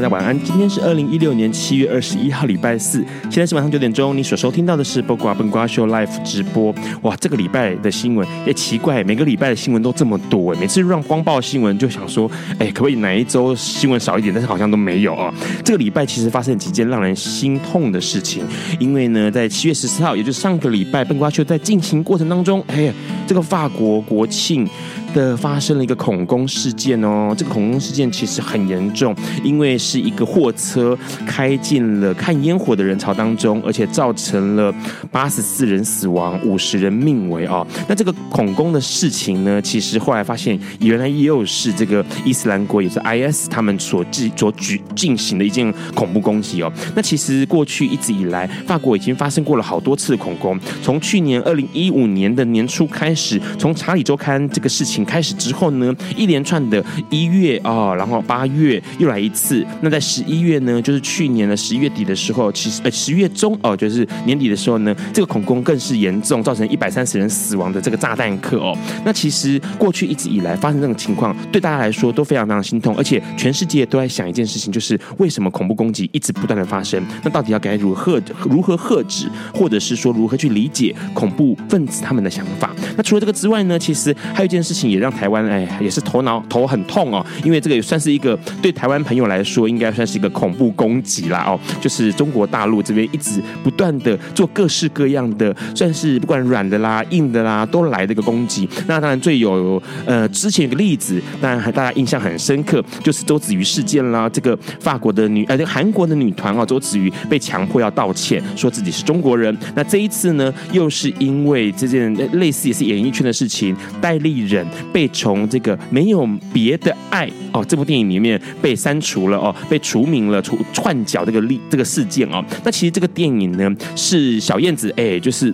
大家晚安。今天是二零一六年七月二十一号，礼拜四。现在是晚上九点钟。你所收听到的是《八卦笨瓜秀》Live 直播。哇，这个礼拜的新闻也奇怪，每个礼拜的新闻都这么多哎。每次让光报新闻就想说，哎，可不可以哪一周新闻少一点？但是好像都没有啊。这个礼拜其实发生几件让人心痛的事情。因为呢，在七月十四号，也就是上个礼拜，笨瓜秀在进行过程当中，哎，这个法国国庆的发生了一个恐攻事件哦。这个恐攻事件其实很严重。因为是一个货车开进了看烟火的人潮当中，而且造成了八十四人死亡，五十人命危哦！那这个恐攻的事情呢，其实后来发现，原来又是这个伊斯兰国，也是 IS 他们所进所举进行的一件恐怖攻击哦。那其实过去一直以来，法国已经发生过了好多次恐攻，从去年二零一五年的年初开始，从查理周刊这个事情开始之后呢，一连串的一月啊，然后八月又来一次，那在十一月呢，就是去年的十一月底的时候，其实呃十月中哦，就是年底的时候呢，这个恐攻更是严重，造成一百三十人死亡的这个炸弹客哦。那其实过去一直以来发生这种情况，对大家来说都非常非常心痛，而且全世界都在想一件事情，就是为什么恐怖攻击一直不断的发生？那到底要该如何如何遏止，或者是说如何去理解恐怖分子他们的想法？那除了这个之外呢，其实还有一件事情也让台湾哎也是头脑头很痛哦，因为这个也算是一个对台湾朋友来说应该算是一个恐怖攻击啦哦，就是中国大陆这边一直不断的做各式各样的，算是不管软的啦、硬的啦，都来的一个攻击。那当然最有呃之前有个例子，当然还大家印象很深刻，就是周子瑜事件啦。这个法国的女呃这个韩国的女团哦，周子瑜被强迫要道歉，说自己是中国人。那这一次呢，又是因为这件类似也是演艺圈的事情，戴立忍被从这个没有别的爱哦这部电影里面被删除了哦。被除名了，除串角这个例这个事件哦，那其实这个电影呢是小燕子哎，就是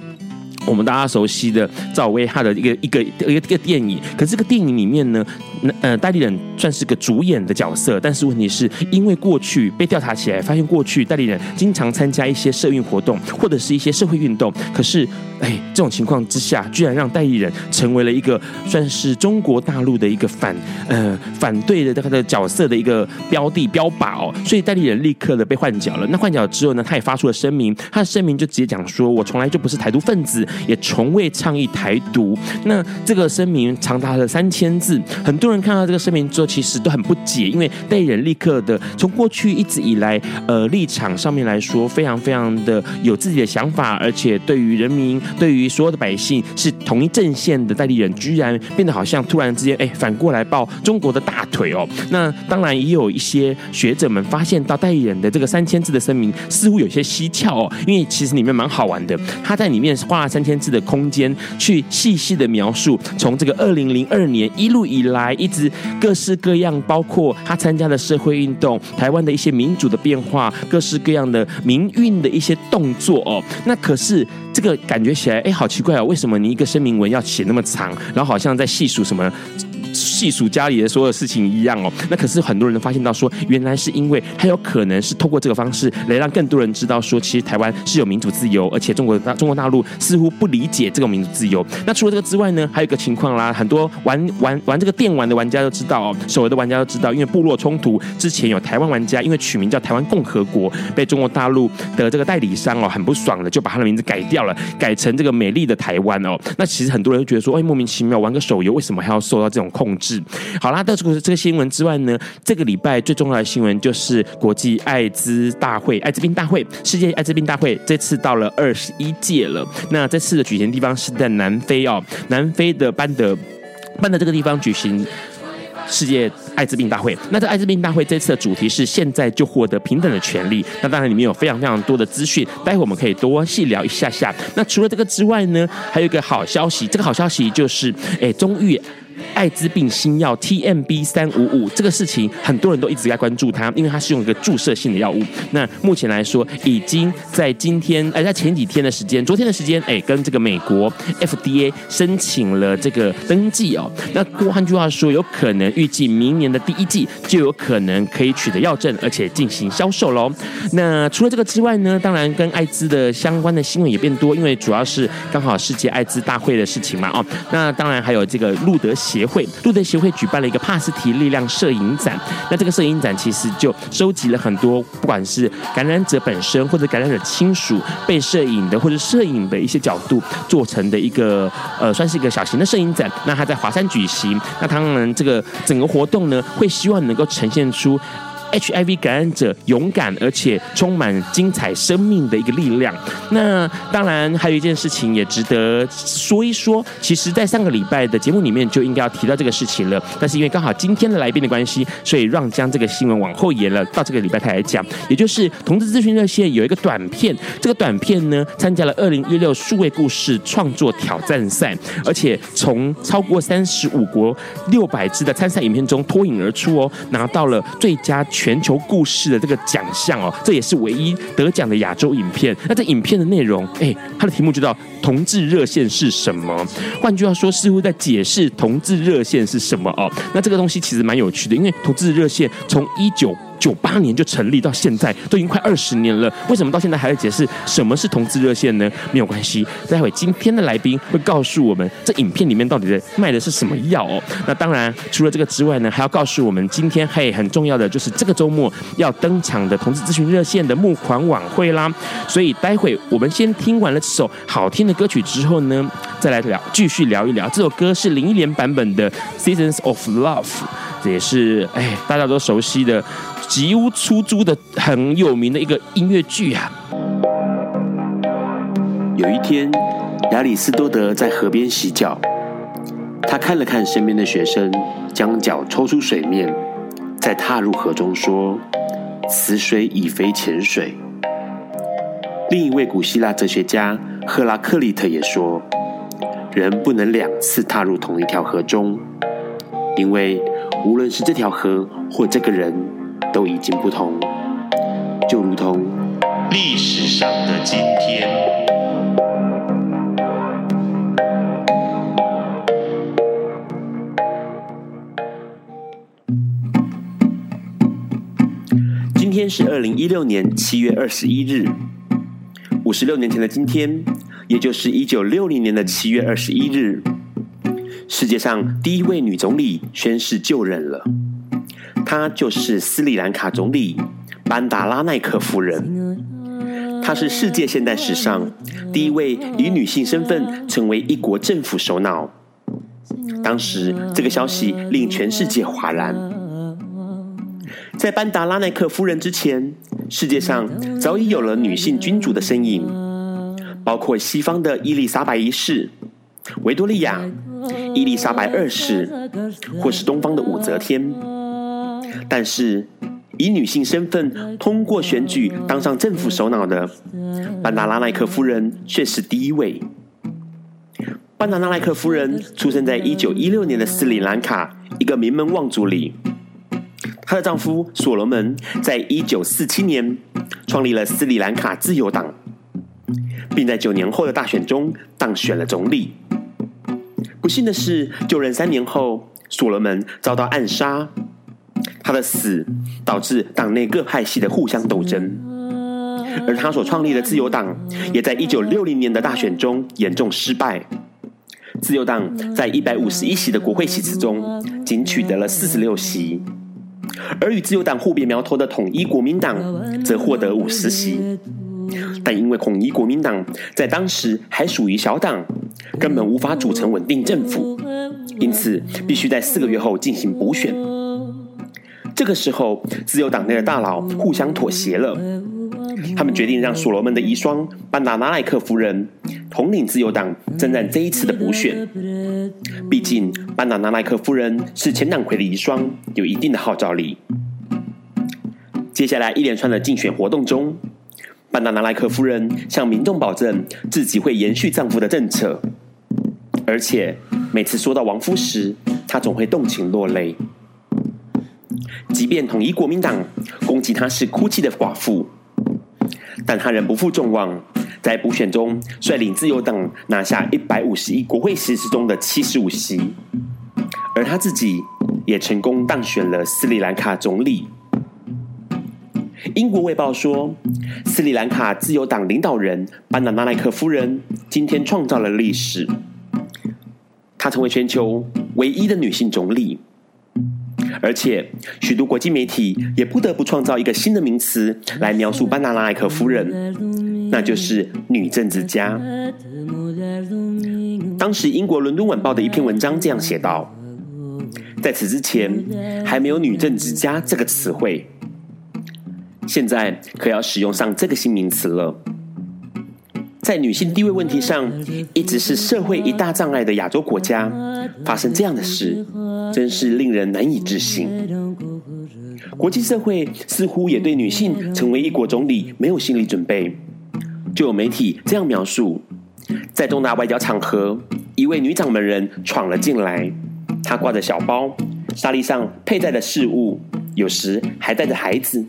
我们大家熟悉的赵薇她的一个一个一个一个电影，可是这个电影里面呢。呃，代理人算是个主演的角色，但是问题是因为过去被调查起来，发现过去代理人经常参加一些社运活动或者是一些社会运动，可是哎，这种情况之下，居然让代理人成为了一个算是中国大陆的一个反呃反对的他的角色的一个标的标靶哦，所以代理人立刻的被换角了。那换角之后呢，他也发出了声明，他的声明就直接讲说：“我从来就不是台独分子，也从未倡议台独。”那这个声明长达了三千字，很多。人看到这个声明之后，其实都很不解，因为代理人立刻的从过去一直以来，呃，立场上面来说，非常非常的有自己的想法，而且对于人民、对于所有的百姓是同一阵线的代理人，居然变得好像突然之间，哎，反过来抱中国的大腿哦。那当然也有一些学者们发现到戴立忍的这个三千字的声明似乎有些蹊跷哦，因为其实里面蛮好玩的，他在里面花了三千字的空间去细细的描述，从这个二零零二年一路以来。一直各式各样，包括他参加的社会运动，台湾的一些民主的变化，各式各样的民运的一些动作哦。那可是这个感觉起来，哎，好奇怪哦，为什么你一个声明文要写那么长，然后好像在细数什么？细数家里的所有事情一样哦，那可是很多人发现到说，原来是因为他有可能是透过这个方式来让更多人知道说，其实台湾是有民主自由，而且中国大中国大陆似乎不理解这个民主自由。那除了这个之外呢，还有一个情况啦，很多玩玩玩这个电玩的玩家都知道哦，手游的玩家都知道，因为部落冲突之前有台湾玩家因为取名叫台湾共和国，被中国大陆的这个代理商哦很不爽的，就把他的名字改掉了，改成这个美丽的台湾哦。那其实很多人就觉得说，哎，莫名其妙玩个手游为什么还要受到这种控？控制。好啦，除了这个新闻之外呢，这个礼拜最重要的新闻就是国际艾滋大会、艾滋病大会、世界艾滋病大会，这次到了二十一届了。那这次的举行地方是在南非哦，南非的班德班德这个地方举行。世界艾滋病大会，那这艾滋病大会这次的主题是现在就获得平等的权利。那当然里面有非常非常多的资讯，待会我们可以多细聊一下下。那除了这个之外呢，还有一个好消息，这个好消息就是，哎，终于。艾滋病新药 TMB 三五五这个事情，很多人都一直在关注它，因为它是用一个注射性的药物。那目前来说，已经在今天，哎，在前几天的时间，昨天的时间，哎，跟这个美国 FDA 申请了这个登记哦。那换句话说，有可能预计明年的第一季就有可能可以取得药证，而且进行销售喽。那除了这个之外呢，当然跟艾滋的相关的新闻也变多，因为主要是刚好世界艾滋大会的事情嘛，哦，那当然还有这个路德协会路德协会举办了一个帕斯提力量摄影展，那这个摄影展其实就收集了很多，不管是感染者本身或者感染者亲属被摄影的或者摄影的一些角度做成的一个呃，算是一个小型的摄影展。那它在华山举行，那当然这个整个活动呢，会希望能够呈现出。HIV 感染者勇敢而且充满精彩生命的一个力量。那当然还有一件事情也值得说一说。其实，在上个礼拜的节目里面就应该要提到这个事情了，但是因为刚好今天的来宾的关系，所以让将这个新闻往后延了，到这个礼拜才来讲。也就是同志咨询热线有一个短片，这个短片呢参加了二零一六数位故事创作挑战赛，而且从超过三十五国六百支的参赛影片中脱颖而出哦，拿到了最佳。全球故事的这个奖项哦，这也是唯一得奖的亚洲影片。那这影片的内容，哎，它的题目就叫“同志热线是什么”。换句话说，似乎在解释同志热线是什么哦。那这个东西其实蛮有趣的，因为同志热线从一九九八年就成立到现在，都已经快二十年了。为什么到现在还在解释什么是同志热线呢？没有关系，待会今天的来宾会告诉我们，这影片里面到底在卖的是什么药哦。那当然，除了这个之外呢，还要告诉我们，今天嘿很重要的就是这个周末要登场的同志咨询热线的募款晚会啦。所以待会我们先听完了这首好听的歌曲之后呢，再来聊，继续聊一聊。这首歌是林忆莲版本的《Seasons of Love》，这也是哎大家都熟悉的。吉屋出租的很有名的一个音乐剧啊。有一天，亚里斯多德在河边洗脚，他看了看身边的学生，将脚抽出水面，再踏入河中，说：“此水已非浅水。”另一位古希腊哲学家赫拉克利特也说：“人不能两次踏入同一条河中，因为无论是这条河或这个人。”都已经不同，就如同历史上的今天。今天是二零一六年七月二十一日，五十六年前的今天，也就是一九六零年的七月二十一日，世界上第一位女总理宣誓就任了。她就是斯里兰卡总理班达拉奈克夫人。她是世界现代史上第一位以女性身份成为一国政府首脑。当时这个消息令全世界哗然。在班达拉奈克夫人之前，世界上早已有了女性君主的身影，包括西方的伊丽莎白一世、维多利亚、伊丽莎白二世，或是东方的武则天。但是，以女性身份通过选举当上政府首脑的班达拉奈克夫人却是第一位。班达拉奈克夫人出生在一九一六年的斯里兰卡一个名门望族里，她的丈夫所罗门在一九四七年创立了斯里兰卡自由党，并在九年后的大选中当选了总理。不幸的是，就任三年后，所罗门遭到暗杀。他的死导致党内各派系的互相斗争，而他所创立的自由党也在一九六零年的大选中严重失败。自由党在一百五十一席的国会席次中，仅取得了四十六席，而与自由党互别苗头的统一国民党则获得五十席。但因为统一国民党在当时还属于小党，根本无法组成稳定政府，因此必须在四个月后进行补选。这个时候，自由党内的大佬互相妥协了，他们决定让所罗门的遗孀班达拿莱克夫人统领自由党征战这一次的补选。毕竟，班达拿莱克夫人是前党魁的遗孀，有一定的号召力。接下来一连串的竞选活动中，班达拿莱克夫人向民众保证自己会延续丈夫的政策，而且每次说到亡夫时，她总会动情落泪。即便统一国民党攻击她是哭泣的寡妇，但她仍不负众望，在补选中率领自由党拿下一百五十一国会席次中的七十五席，而她自己也成功当选了斯里兰卡总理。英国卫报说，斯里兰卡自由党领导人班达拿莱克夫人今天创造了历史，她成为全球唯一的女性总理，而且许多国际媒体也不得不创造一个新的名词来描述班达拿莱克夫人，那就是女政治家。当时英国伦敦晚报的一篇文章这样写道：在此之前，还没有女政治家这个词汇。现在可要使用上这个新名词了。在女性地位问题上，一直是社会一大障碍的亚洲国家，发生这样的事，真是令人难以置信。国际社会似乎也对女性成为一国总理没有心理准备。就有媒体这样描述：在重大外交场合，一位女掌门人闯了进来，她挂着小包，沙粒上佩戴的饰物，有时还带着孩子。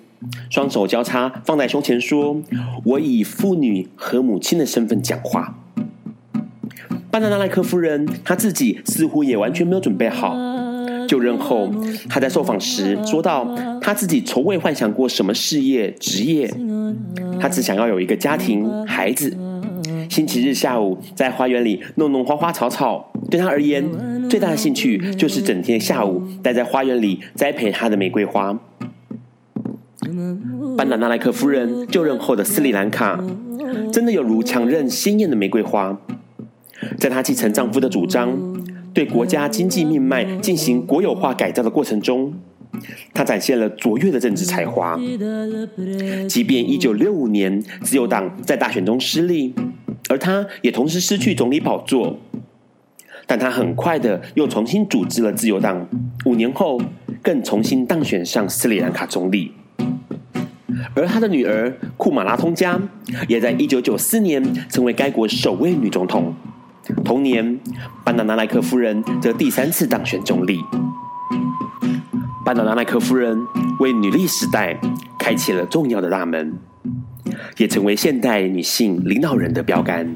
双手交叉放在胸前，说：“我以妇女和母亲的身份讲话。”班达纳莱克夫人她自己似乎也完全没有准备好。就任后，她在受访时说到：“她自己从未幻想过什么事业职业，她只想要有一个家庭孩子。星期日下午在花园里弄弄花花草草，对她而言，最大的兴趣就是整天下午待在花园里栽培她的玫瑰花。”班达拿莱克夫人就任后的斯里兰卡，真的有如强韧鲜艳的玫瑰花。在她继承丈夫的主张，对国家经济命脉进行国有化改造的过程中，她展现了卓越的政治才华。即便1965年自由党在大选中失利，而她也同时失去总理宝座，但她很快的又重新组织了自由党。五年后，更重新当选上斯里兰卡总理。而她的女儿库马拉通加也在一九九四年成为该国首位女总统。同年，班达纳莱克夫人则第三次当选总理。班达纳莱克夫人为女力时代开启了重要的大门，也成为现代女性领导人的标杆。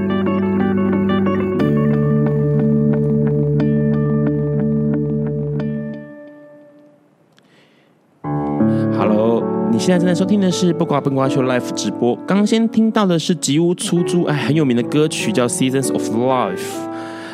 现在正在收听的是《不瓜不瓜秀》Life 直播。刚先听到的是吉屋出租，哎，很有名的歌曲叫《Seasons of Life》。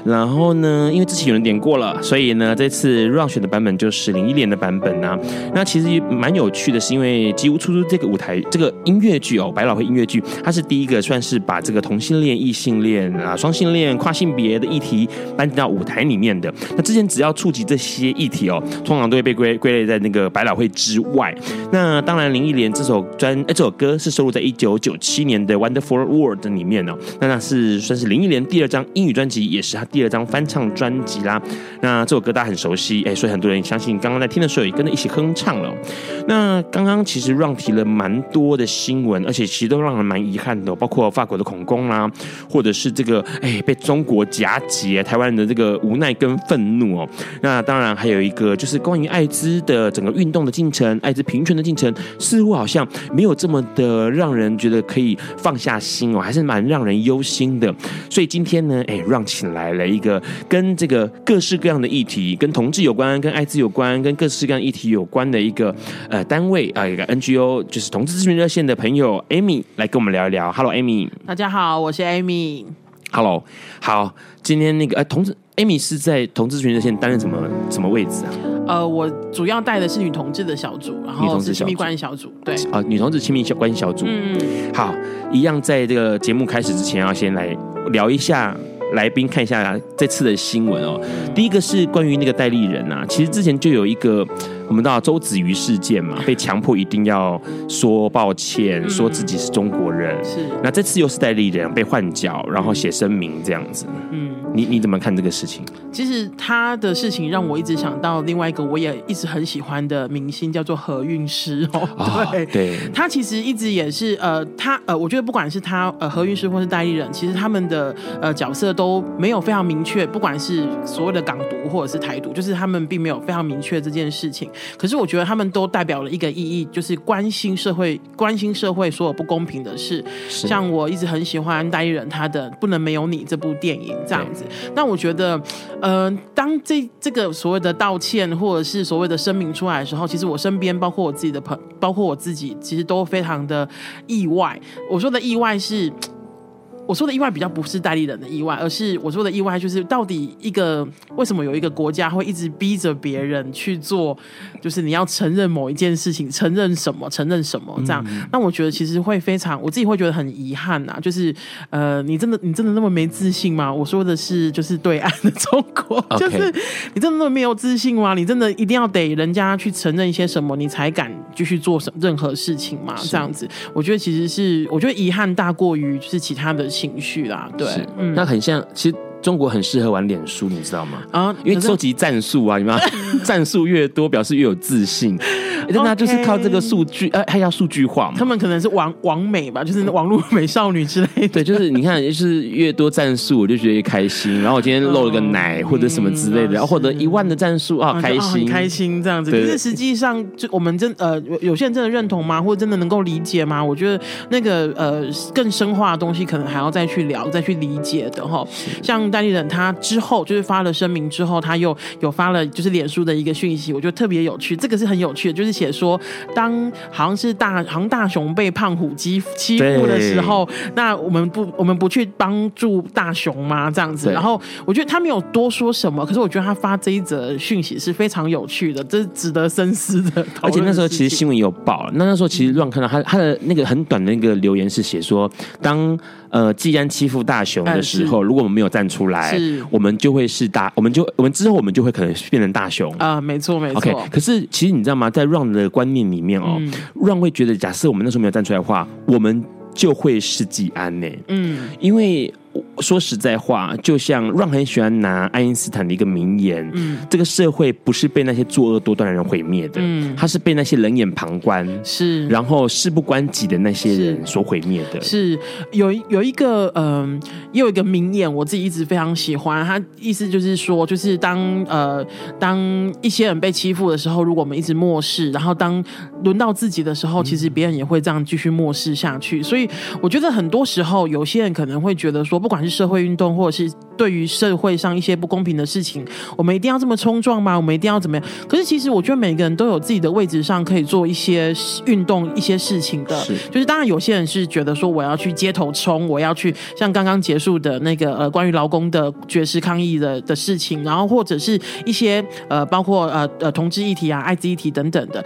然后呢，因为之前有人点过了，所以呢，这次 Run 选的版本就是林忆莲的版本啊。那其实蛮有趣的，是因为《吉屋出租》这个舞台这个音乐剧哦，百老汇音乐剧，它是第一个算是把这个同性恋、异性恋啊、双性恋、跨性别的议题搬到舞台里面的。那之前只要触及这些议题哦，通常都会被归归类在那个百老汇之外。那当然，林忆莲这首专这首歌是收录在一九九七年的《Wonderful World》里面哦。那那是算是林忆莲第二张英语专辑，也是她第。第二张翻唱专辑啦。那这首歌大家很熟悉，哎，所以很多人相信刚刚在听的时候也跟着一起哼唱了。那刚刚其实让提了蛮多的新闻，而且其实都让人蛮遗憾的，包括法国的恐攻啦，或者是这个哎被中国夹击，台湾人的这个无奈跟愤怒哦。那当然还有一个就是关于艾滋的整个运动的进程，艾滋平权的进程，似乎好像没有这么的让人觉得可以放下心哦，还是蛮让人忧心的。所以今天呢，哎让请来了一个跟这个各式各样的议题，跟同志有关，跟艾滋有关，跟各式各样议题有关的一个呃单位啊，一个 NGO，就是同志咨询热线的朋友 Amy 来跟我们聊一聊。Hello，Amy。大家好，我是 Amy。Hello，好，今天那个呃，同志 Amy 是在同志咨询热线担任什么什么位置啊？呃，我主要带的是女同志的小组，然后是亲密关系小组。对啊，女同志亲密关系小组。嗯，好，一样在这个节目开始之前，要先来聊一下。来宾看一下这次的新闻哦。第一个是关于那个代理人啊，其实之前就有一个我们知道周子瑜事件嘛，被强迫一定要说抱歉，说自己是中国人。是。那这次又是代理人被换角，然后写声明这样子。嗯。你你怎么看这个事情？其实他的事情让我一直想到另外一个我也一直很喜欢的明星，叫做何韵诗哦。对、哦、对。他其实一直也是呃，他呃，我觉得不管是他呃何韵诗或是代理人，其实他们的呃角色。都没有非常明确，不管是所谓的港独或者是台独，就是他们并没有非常明确这件事情。可是我觉得他们都代表了一个意义，就是关心社会，关心社会所有不公平的事。像我一直很喜欢代理人他的《不能没有你》这部电影这样子。那我觉得，呃，当这这个所谓的道歉或者是所谓的声明出来的时候，其实我身边包括我自己的朋，包括我自己，其实都非常的意外。我说的意外是。我说的意外比较不是代理人的意外，而是我说的意外就是到底一个为什么有一个国家会一直逼着别人去做，就是你要承认某一件事情，承认什么，承认什么这样。那我觉得其实会非常，我自己会觉得很遗憾呐。就是呃，你真的你真的那么没自信吗？我说的是就是对岸的中国，就是你真的那么没有自信吗？你真的一定要得人家去承认一些什么，你才敢继续做什任何事情吗？这样子，我觉得其实是我觉得遗憾大过于就是其他的。情绪啦，对，嗯，那很像，其实。中国很适合玩脸书，你知道吗？啊，因为收集战术啊，你们 战术越多，表示越有自信。那他就是靠这个数据，呃，还要数据化嘛。他们可能是网网美吧，就是网络美少女之类的。对，就是你看，就是越多战术，我就觉得越开心。然后我今天露了个奶或者什么之类的，然后获得一万的战术啊，开心，开心这样子。可是实际上，就我们真呃，有些人真的认同吗？或者真的能够理解吗？我觉得那个呃，更深化的东西，可能还要再去聊，再去理解的哈。像。代理人他之后就是发了声明之后，他又有发了就是脸书的一个讯息，我觉得特别有趣。这个是很有趣的，就是写说，当好像是大好像大雄被胖虎欺欺负的时候，那我们不 我们不去帮助大雄吗？这样子。然后我觉得他没有多说什么，可是我觉得他发这一则讯息是非常有趣的，这是值得深思的。而且那时候其实新闻有报，那那时候其实乱看到他他的那个很短的那个留言是写说，当。呃，既然欺负大雄的时候，如果我们没有站出来，我们就会是大，我们就我们之后我们就会可能变成大雄啊，没错没错。OK，可是其实你知道吗？在 Run 的观念里面哦、嗯、，Run 会觉得，假设我们那时候没有站出来的话，我们就会是季安呢。嗯，因为。说实在话，就像 Ron 很喜欢拿爱因斯坦的一个名言，嗯，这个社会不是被那些作恶多端的人毁灭的，嗯，他是被那些冷眼旁观，是，然后事不关己的那些人所毁灭的。是，是有有一个，嗯、呃，也有一个名言，我自己一直非常喜欢，他意思就是说，就是当呃当一些人被欺负的时候，如果我们一直漠视，然后当轮到自己的时候，其实别人也会这样继续漠视下去。所以我觉得很多时候，有些人可能会觉得说，不管是社会运动，或者是对于社会上一些不公平的事情，我们一定要这么冲撞吗？我们一定要怎么样？可是其实我觉得每个人都有自己的位置上可以做一些运动、一些事情的。是，就是当然有些人是觉得说我要去街头冲，我要去像刚刚结束的那个呃关于劳工的绝食抗议的的事情，然后或者是一些呃包括呃呃同志议题啊、艾滋议题等等的。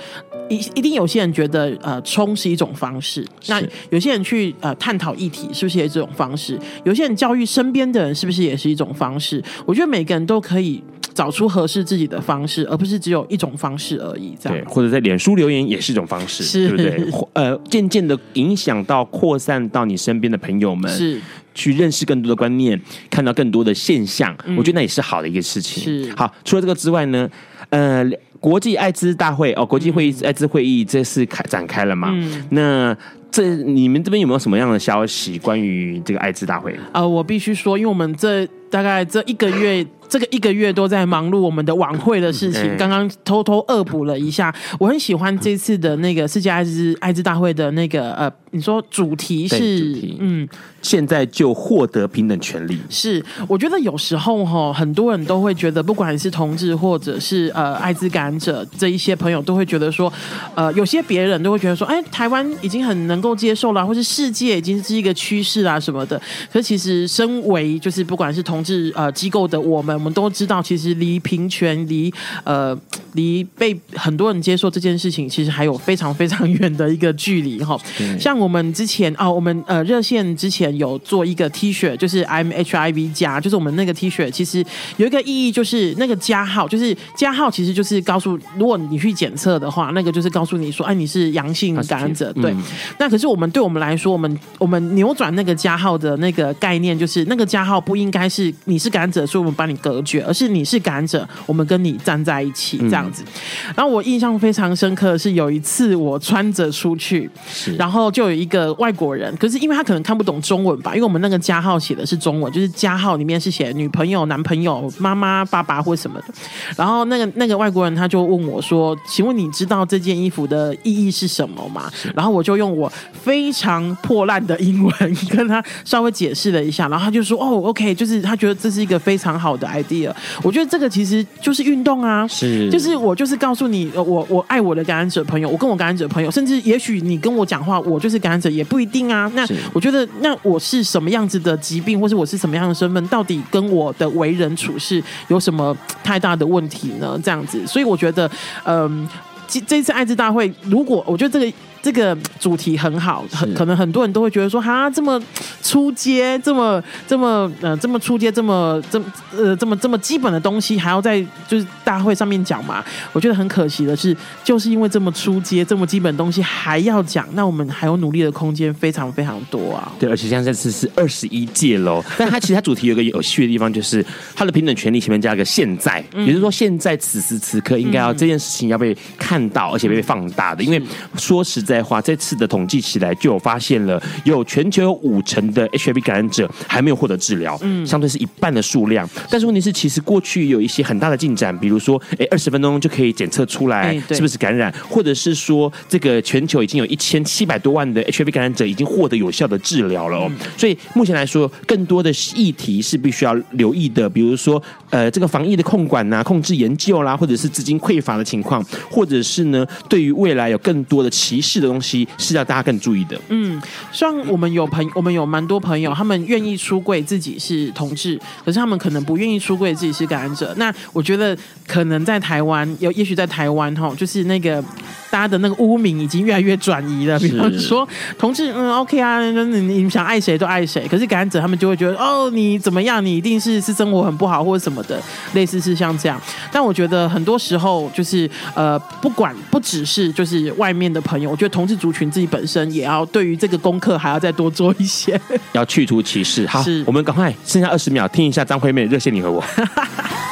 一一定有些人觉得呃冲是一种方式，那有些人去呃探讨议题是不是也是这种方式？有些人教育身边的人是不是也是一种方式？我觉得每个人都可以找出合适自己的方式，而不是只有一种方式而已。这样，对，或者在脸书留言也是一种方式，是对不对？呃，渐渐的影响到扩散到你身边的朋友们，是去认识更多的观念，看到更多的现象，嗯、我觉得那也是好的一个事情。是好，除了这个之外呢，呃。国际艾滋大会哦，国际会议艾滋会议这次开展开了嘛？嗯，那这你们这边有没有什么样的消息关于这个艾滋大会？呃，我必须说，因为我们这大概这一个月，这个一个月都在忙碌我们的晚会的事情。刚刚偷偷恶补了一下，我很喜欢这次的那个世界艾滋艾滋大会的那个呃，你说主题是嗯。现在就获得平等权利，是我觉得有时候哈，很多人都会觉得，不管是同志或者是呃艾滋感染者这一些朋友，都会觉得说，呃，有些别人都会觉得说，哎，台湾已经很能够接受了，或是世界已经是一个趋势啊什么的。可是其实，身为就是不管是同志呃机构的我们，我们都知道，其实离平权、离呃离被很多人接受这件事情，其实还有非常非常远的一个距离哈。像我们之前啊、哦，我们呃热线之前。有做一个 T 恤，就是 I'm HIV 加，就是我们那个 T 恤，其实有一个意义，就是那个加号，就是加号，其实就是告诉，如果你去检测的话，那个就是告诉你说，哎，你是阳性感染者，对。嗯、那可是我们对我们来说，我们我们扭转那个加号的那个概念，就是那个加号不应该是你是感染者，所以我们把你隔绝，而是你是感染者，我们跟你站在一起这样子。嗯、然后我印象非常深刻的是有一次我穿着出去，然后就有一个外国人，可是因为他可能看不懂中。中文吧，因为我们那个加号写的是中文，就是加号里面是写女朋友、男朋友、妈妈、爸爸或什么的。然后那个那个外国人他就问我说：“请问你知道这件衣服的意义是什么吗？”然后我就用我非常破烂的英文跟他稍微解释了一下，然后他就说：“哦，OK，就是他觉得这是一个非常好的 idea。”我觉得这个其实就是运动啊，是，就是我就是告诉你，我我爱我的感染者朋友，我跟我感染者朋友，甚至也许你跟我讲话，我就是感染者也不一定啊。那我觉得那。我是什么样子的疾病，或是我是什么样的身份，到底跟我的为人处事有什么太大的问题呢？这样子，所以我觉得，嗯，这这次艾滋大会，如果我觉得这个。这个主题很好，很可能很多人都会觉得说，哈，这么出街，这么这么呃，这么出街，这么这呃，这么这么基本的东西，还要在就是大会上面讲嘛？我觉得很可惜的是，就是因为这么出街、这么基本的东西还要讲，那我们还有努力的空间非常非常多啊。对，而且像这次是二十一届喽，但它其实它主题有个有趣的地方，就是它的平等权利前面加一个现在，也就是说现在此时此刻应该要这件事情要被看到，而且被放大的，因为说实在。在话，这次的统计起来就有发现了，有全球有五成的 HIV 感染者还没有获得治疗，嗯，相对是一半的数量。但是问题是，其实过去有一些很大的进展，比如说，哎，二十分钟就可以检测出来是不是感染，或者是说，这个全球已经有一千七百多万的 HIV 感染者已经获得有效的治疗了。哦。所以目前来说，更多的议题是必须要留意的，比如说，呃，这个防疫的控管呐、啊、控制研究啦，或者是资金匮乏的情况，或者是呢，对于未来有更多的歧视。的东西是要大家更注意的。嗯，像我们有朋，我们有蛮多朋友，他们愿意出柜自己是同志，可是他们可能不愿意出柜自己是感染者。那我觉得可能在台湾，有也许在台湾哈，就是那个大家的那个污名已经越来越转移了。比方说同志，嗯，OK 啊，你你想爱谁都爱谁，可是感染者他们就会觉得哦，你怎么样，你一定是是生活很不好或者什么的，类似是像这样。但我觉得很多时候就是呃，不管不只是就是外面的朋友，我觉得。同志族群自己本身也要对于这个功课还要再多做一些，要去除歧视。好，是我们赶快剩下二十秒听一下张惠妹热线你和我。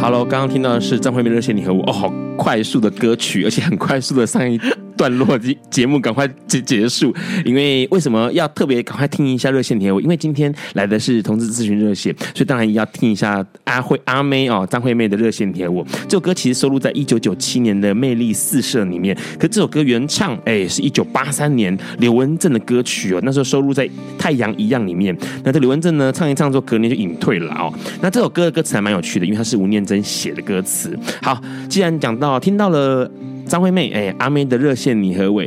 Hello，刚刚听到的是张惠妹热线你和我，哦，好快速的歌曲，而且很快速的上一。段落节目赶快结结束，因为为什么要特别赶快听一下热线你和我？因为今天来的是同志咨询热线，所以当然要听一下阿惠阿妹哦张惠妹的热线你和。我这首歌其实收录在一九九七年的《魅力四射》里面，可这首歌原唱哎是一九八三年刘文正的歌曲哦，那时候收录在《太阳一样》里面。那这刘文正呢唱一唱之后，隔年就隐退了哦。那这首歌的歌词还蛮有趣，因为它是吴念真写的歌词。好，既然讲到听到了。张惠妹，哎，阿妹的热线你和我，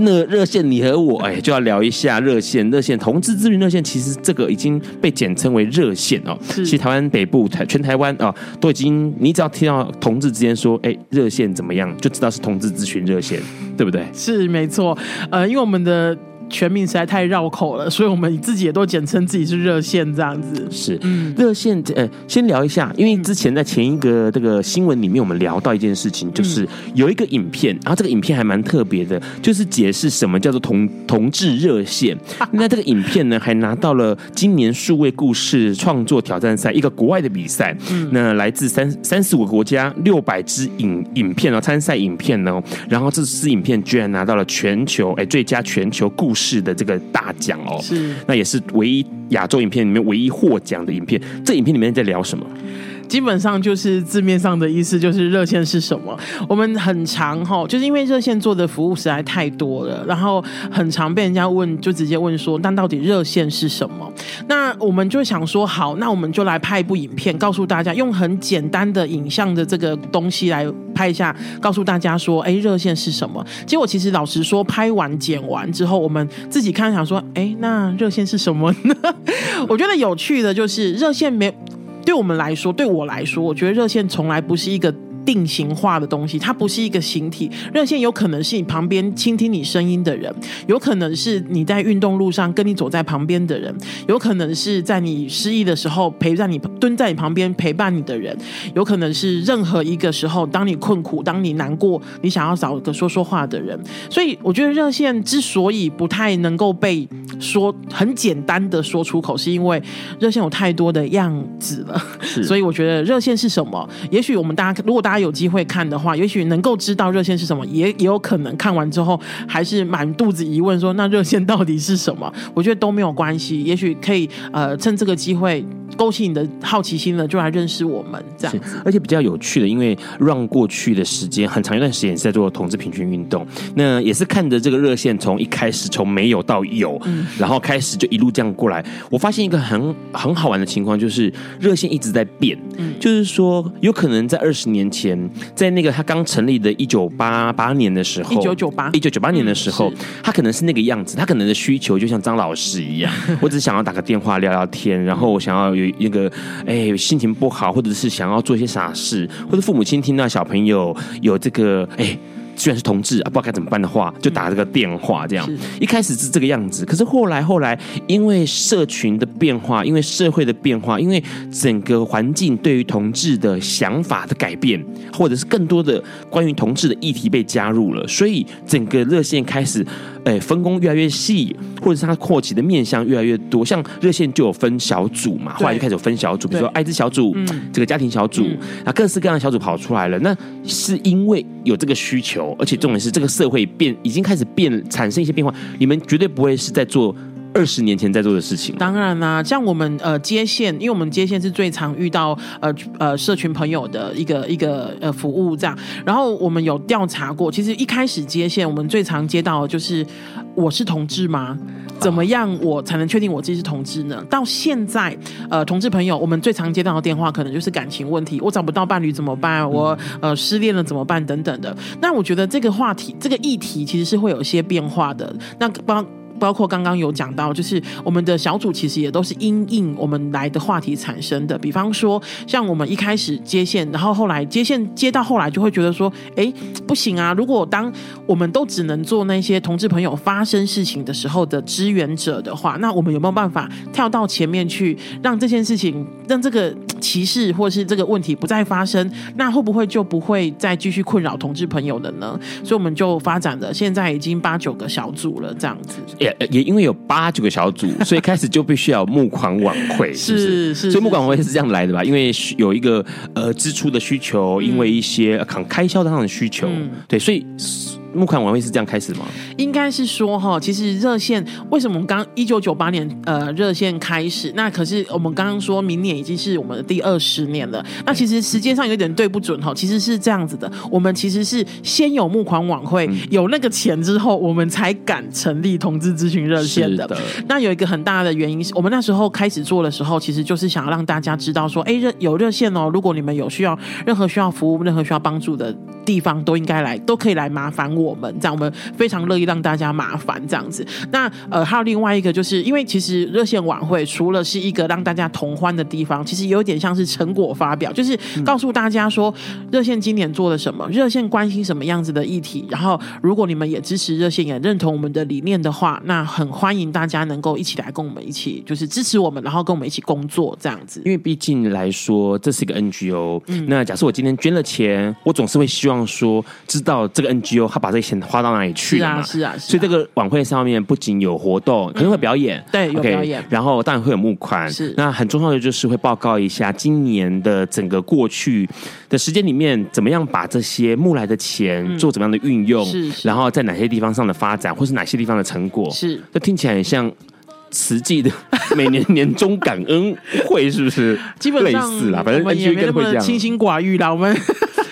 那热线你和我，哎，就要聊一下热线，热线同志咨询热线，其实这个已经被简称为热线哦。其实台湾北部、台全台湾啊，都已经，你只要听到同志之间说，哎，热线怎么样，就知道是同志咨询热线，对不对？是没错，呃，因为我们的。全名实在太绕口了，所以我们自己也都简称自己是热线这样子。是，嗯，热线，呃，先聊一下，因为之前在前一个这个新闻里面，我们聊到一件事情，就是有一个影片，然后这个影片还蛮特别的，就是解释什么叫做同同志热线。那这个影片呢，还拿到了今年数位故事创作挑战赛一个国外的比赛。嗯，那来自三三十五个国家六百支影影片哦，参赛影片呢，然后这支影片居然拿到了全球哎最佳全球故事。是的，这个大奖哦，是，那也是唯一亚洲影片里面唯一获奖的影片。这影片里面在聊什么？基本上就是字面上的意思，就是热线是什么？我们很常哈，就是因为热线做的服务实在太多了，然后很常被人家问，就直接问说，那到底热线是什么？那我们就想说，好，那我们就来拍一部影片，告诉大家，用很简单的影像的这个东西来拍一下，告诉大家说，哎，热线是什么？结果其实老实说，拍完剪完之后，我们自己看想说，哎，那热线是什么呢？我觉得有趣的就是热线没。对我们来说，对我来说，我觉得热线从来不是一个。定型化的东西，它不是一个形体。热线有可能是你旁边倾听你声音的人，有可能是你在运动路上跟你走在旁边的人，有可能是在你失意的时候陪在你蹲在你旁边陪伴你的人，有可能是任何一个时候当你困苦、当你难过、你想要找个说说话的人。所以，我觉得热线之所以不太能够被说很简单的说出口，是因为热线有太多的样子了。所以我觉得热线是什么？也许我们大家，如果大家。有机会看的话，也许能够知道热线是什么，也也有可能看完之后还是满肚子疑问，说那热线到底是什么？我觉得都没有关系，也许可以呃趁这个机会勾起你的好奇心了，就来认识我们这样子。而且比较有趣的，因为让过去的时间很长一段时间是在做同志平权运动，那也是看着这个热线从一开始从没有到有，嗯，然后开始就一路这样过来。我发现一个很很好玩的情况，就是热线一直在变，嗯，就是说有可能在二十年前。在那个他刚成立的一九八八年的时候，一九九八一九九八年的时候，他可能是那个样子，他可能的需求就像张老师一样，我只是想要打个电话聊聊天，然后我想要有一个哎心情不好，或者是想要做一些傻事，或者父母亲听到小朋友有这个哎。虽然是同志啊，不知道该怎么办的话，就打这个电话这样。嗯、一开始是这个样子，可是后来后来，因为社群的变化，因为社会的变化，因为整个环境对于同志的想法的改变，或者是更多的关于同志的议题被加入了，所以整个热线开始。哎，分工越来越细，或者是它扩及的面向越来越多。像热线就有分小组嘛，后来就开始有分小组，比如说艾滋小组，这个家庭小组，啊各式各样的小组跑出来了。那是因为有这个需求，而且重点是这个社会变已经开始变，产生一些变化。你们绝对不会是在做。二十年前在做的事情，当然啦、啊，像我们呃接线，因为我们接线是最常遇到呃呃社群朋友的一个一个呃服务这样，然后我们有调查过，其实一开始接线，我们最常接到的就是我是同志吗？怎么样我才能确定我自己是同志呢？到现在呃同志朋友，我们最常接到的电话可能就是感情问题，我找不到伴侣怎么办？我呃失恋了怎么办？等等的。那我觉得这个话题这个议题其实是会有一些变化的。那帮。包括刚刚有讲到，就是我们的小组其实也都是因应我们来的话题产生的。比方说，像我们一开始接线，然后后来接线接到后来，就会觉得说，哎，不行啊！如果当我们都只能做那些同志朋友发生事情的时候的支援者的话，那我们有没有办法跳到前面去，让这件事情，让这个歧视或是这个问题不再发生？那会不会就不会再继续困扰同志朋友了呢？所以我们就发展了，现在已经八九个小组了，这样子。也因为有八九个小组，所以开始就必须要募款晚会，是不是？是，是，所以募款晚会是这样来的吧？因为有一个呃支出的需求，因为一些抗开销上的需求，嗯、对，所以募款晚会是这样开始吗？应该是说哈，其实热线为什么我们刚一九九八年呃热线开始，那可是我们刚刚说明年已经是我们的第二十年了。那其实时间上有点对不准哈，其实是这样子的，我们其实是先有募款晚会，嗯、有那个钱之后，我们才敢成立同志咨询热线的。的那有一个很大的原因是我们那时候开始做的时候，其实就是想要让大家知道说，哎热有热线哦，如果你们有需要任何需要服务、任何需要帮助的地方，都应该来，都可以来麻烦我们，这样我们非常乐意让大家麻烦这样子。那呃，还有另外一个，就是因为其实热线晚会除了是一个让大家同欢的地方，其实有点像是成果发表，就是告诉大家说热线今年做了什么，热线关心什么样子的议题。然后，如果你们也支持热线，也认同我们的理念的话，那很欢迎大家能够一起来跟我们一起，就是支持我们，然后跟我们一起工作这样子。因为毕竟来说，这是一个 NGO。嗯，那假设我今天捐了钱，我总是会希望说，知道这个 NGO 他把这些钱花到哪里去了嘛？是啊，是啊。所以这个晚会上面不仅有活动，可能会表演，嗯、对，有表演，然后当然会有募款。是，那很重要的就是会报告一下今年的整个过去的时间里面，怎么样把这些募来的钱做怎么样的运用，是，然后在哪些地方上的发展，或是哪些地方的成果，是，这听起来很像 慈济的每年年终感恩会，是不是？基本上类似啦，反正 NGO 应该会这样，清心寡欲啦，我们。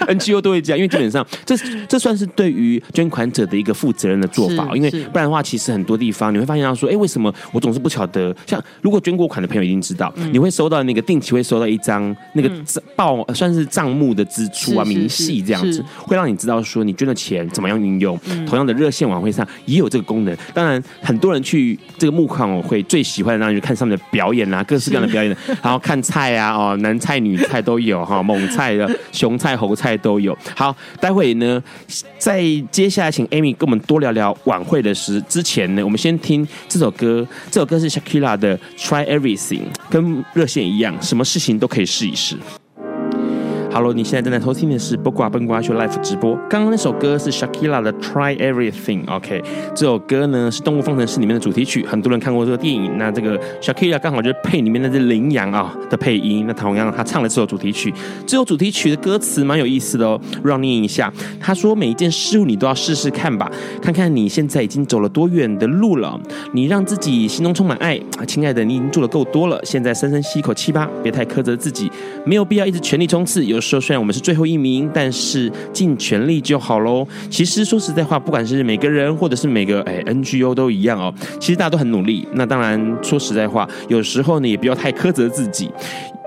NGO 都会这样，因为基本上 这这算是对于捐款者的一个负责任的做法。因为不然的话，其实很多地方你会发现到说，哎，为什么我总是不晓得？像如果捐过款的朋友一定知道，嗯、你会收到那个定期会收到一张那个报算是账目的支出啊明细这样子，会让你知道说你捐的钱怎么样运用。嗯、同样的热线晚会上也有这个功能。当然，很多人去这个募款晚会最喜欢的当然就看上面的表演啊，各式各样的表演，然后看菜啊，哦，男菜女菜都有哈，猛菜的熊菜猴菜。都有。好，待会呢，在接下来请 Amy 跟我们多聊聊晚会的事。之前呢，我们先听这首歌。这首歌是 Shakira 的《Try Everything》，跟热线一样，什么事情都可以试一试。Hello，你现在正在收听的是《不挂笨瓜秀》Live 直播。刚刚那首歌是 Shakira 的《Try Everything》，OK，这首歌呢是《动物方程式》里面的主题曲，很多人看过这个电影。那这个 Shakira 刚好就是配里面那只羚羊啊的配音。那同样，他唱了这首主题曲。这首主题曲的歌词蛮有意思的哦，让念一下。他说：“每一件事物你都要试试看吧，看看你现在已经走了多远的路了。你让自己心中充满爱，亲爱的，你已经做的够多了。现在深深吸一口气吧，别太苛责自己，没有必要一直全力冲刺。有。”说虽然我们是最后一名，但是尽全力就好喽。其实说实在话，不管是每个人或者是每个哎 NGO 都一样哦。其实大家都很努力。那当然说实在话，有时候呢也不要太苛责自己。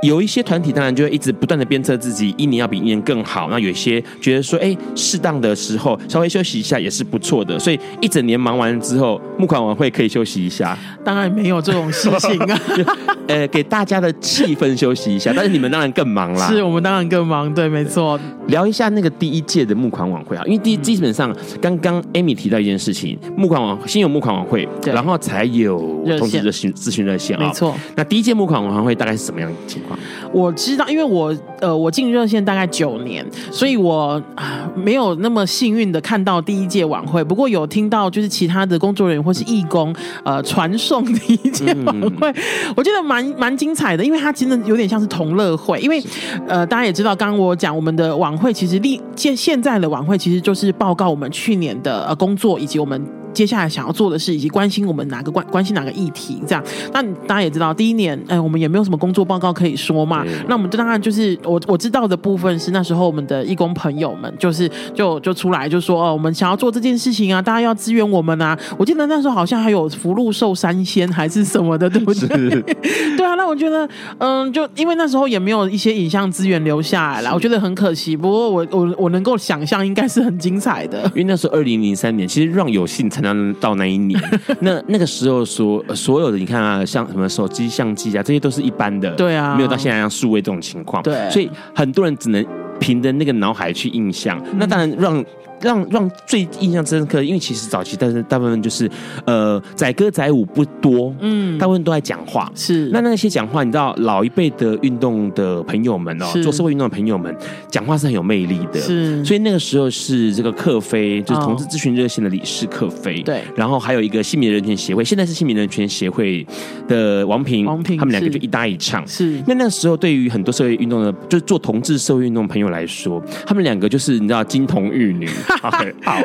有一些团体当然就会一直不断的鞭策自己，一年要比一年更好。那有一些觉得说，哎，适当的时候稍微休息一下也是不错的。所以一整年忙完之后，募款晚会可以休息一下。当然没有这种事情啊，呃，给大家的气氛休息一下。但是你们当然更忙啦。是我们当然更忙，对，没错。聊一下那个第一届的募款晚会啊，因为第基本上刚刚 Amy 提到一件事情，募款晚先有募款晚会，对然后才有通知的咨询热线啊。没错。那第一届募款晚会大概是什么样的情况？我知道，因为我呃，我进热线大概九年，所以我啊没有那么幸运的看到第一届晚会。不过有听到就是其他的工作人员或是义工呃传送第一届晚会，嗯、我觉得蛮蛮精彩的，因为它真的有点像是同乐会。因为呃大家也知道，刚刚我讲我们的晚会其实历现现在的晚会其实就是报告我们去年的呃工作以及我们。接下来想要做的事，以及关心我们哪个关关心哪个议题，这样。那大家也知道，第一年，哎，我们也没有什么工作报告可以说嘛。那我们就当然就是我我知道的部分是，那时候我们的义工朋友们就是就就出来就说哦，我们想要做这件事情啊，大家要支援我们啊。我记得那时候好像还有福禄寿三仙还是什么的，对不对？对啊，那我觉得嗯，就因为那时候也没有一些影像资源留下来了，我觉得很可惜。不过我我我能够想象，应该是很精彩的。因为那时候二零零三年，其实让有幸才能到那一年，那那个时候所所有的你看啊，像什么手机相机啊，这些都是一般的，对啊，没有到现在像数位这种情况，对，所以很多人只能凭着那个脑海去印象，嗯、那当然让。让让最印象深刻，因为其实早期，但是大部分就是呃载歌载舞不多，嗯，大部分都在讲话。是那那些讲话，你知道老一辈的运动的朋友们哦，做社会运动的朋友们讲话是很有魅力的。是，所以那个时候是这个克菲，就是同志咨询热线的理事克菲，对，然后还有一个性别人权协会，现在是性别人权协会的王平，王平，他们两个就一搭一唱。是那那个时候，对于很多社会运动的，就是做同志社会运动的朋友来说，他们两个就是你知道金童玉女。OK，好。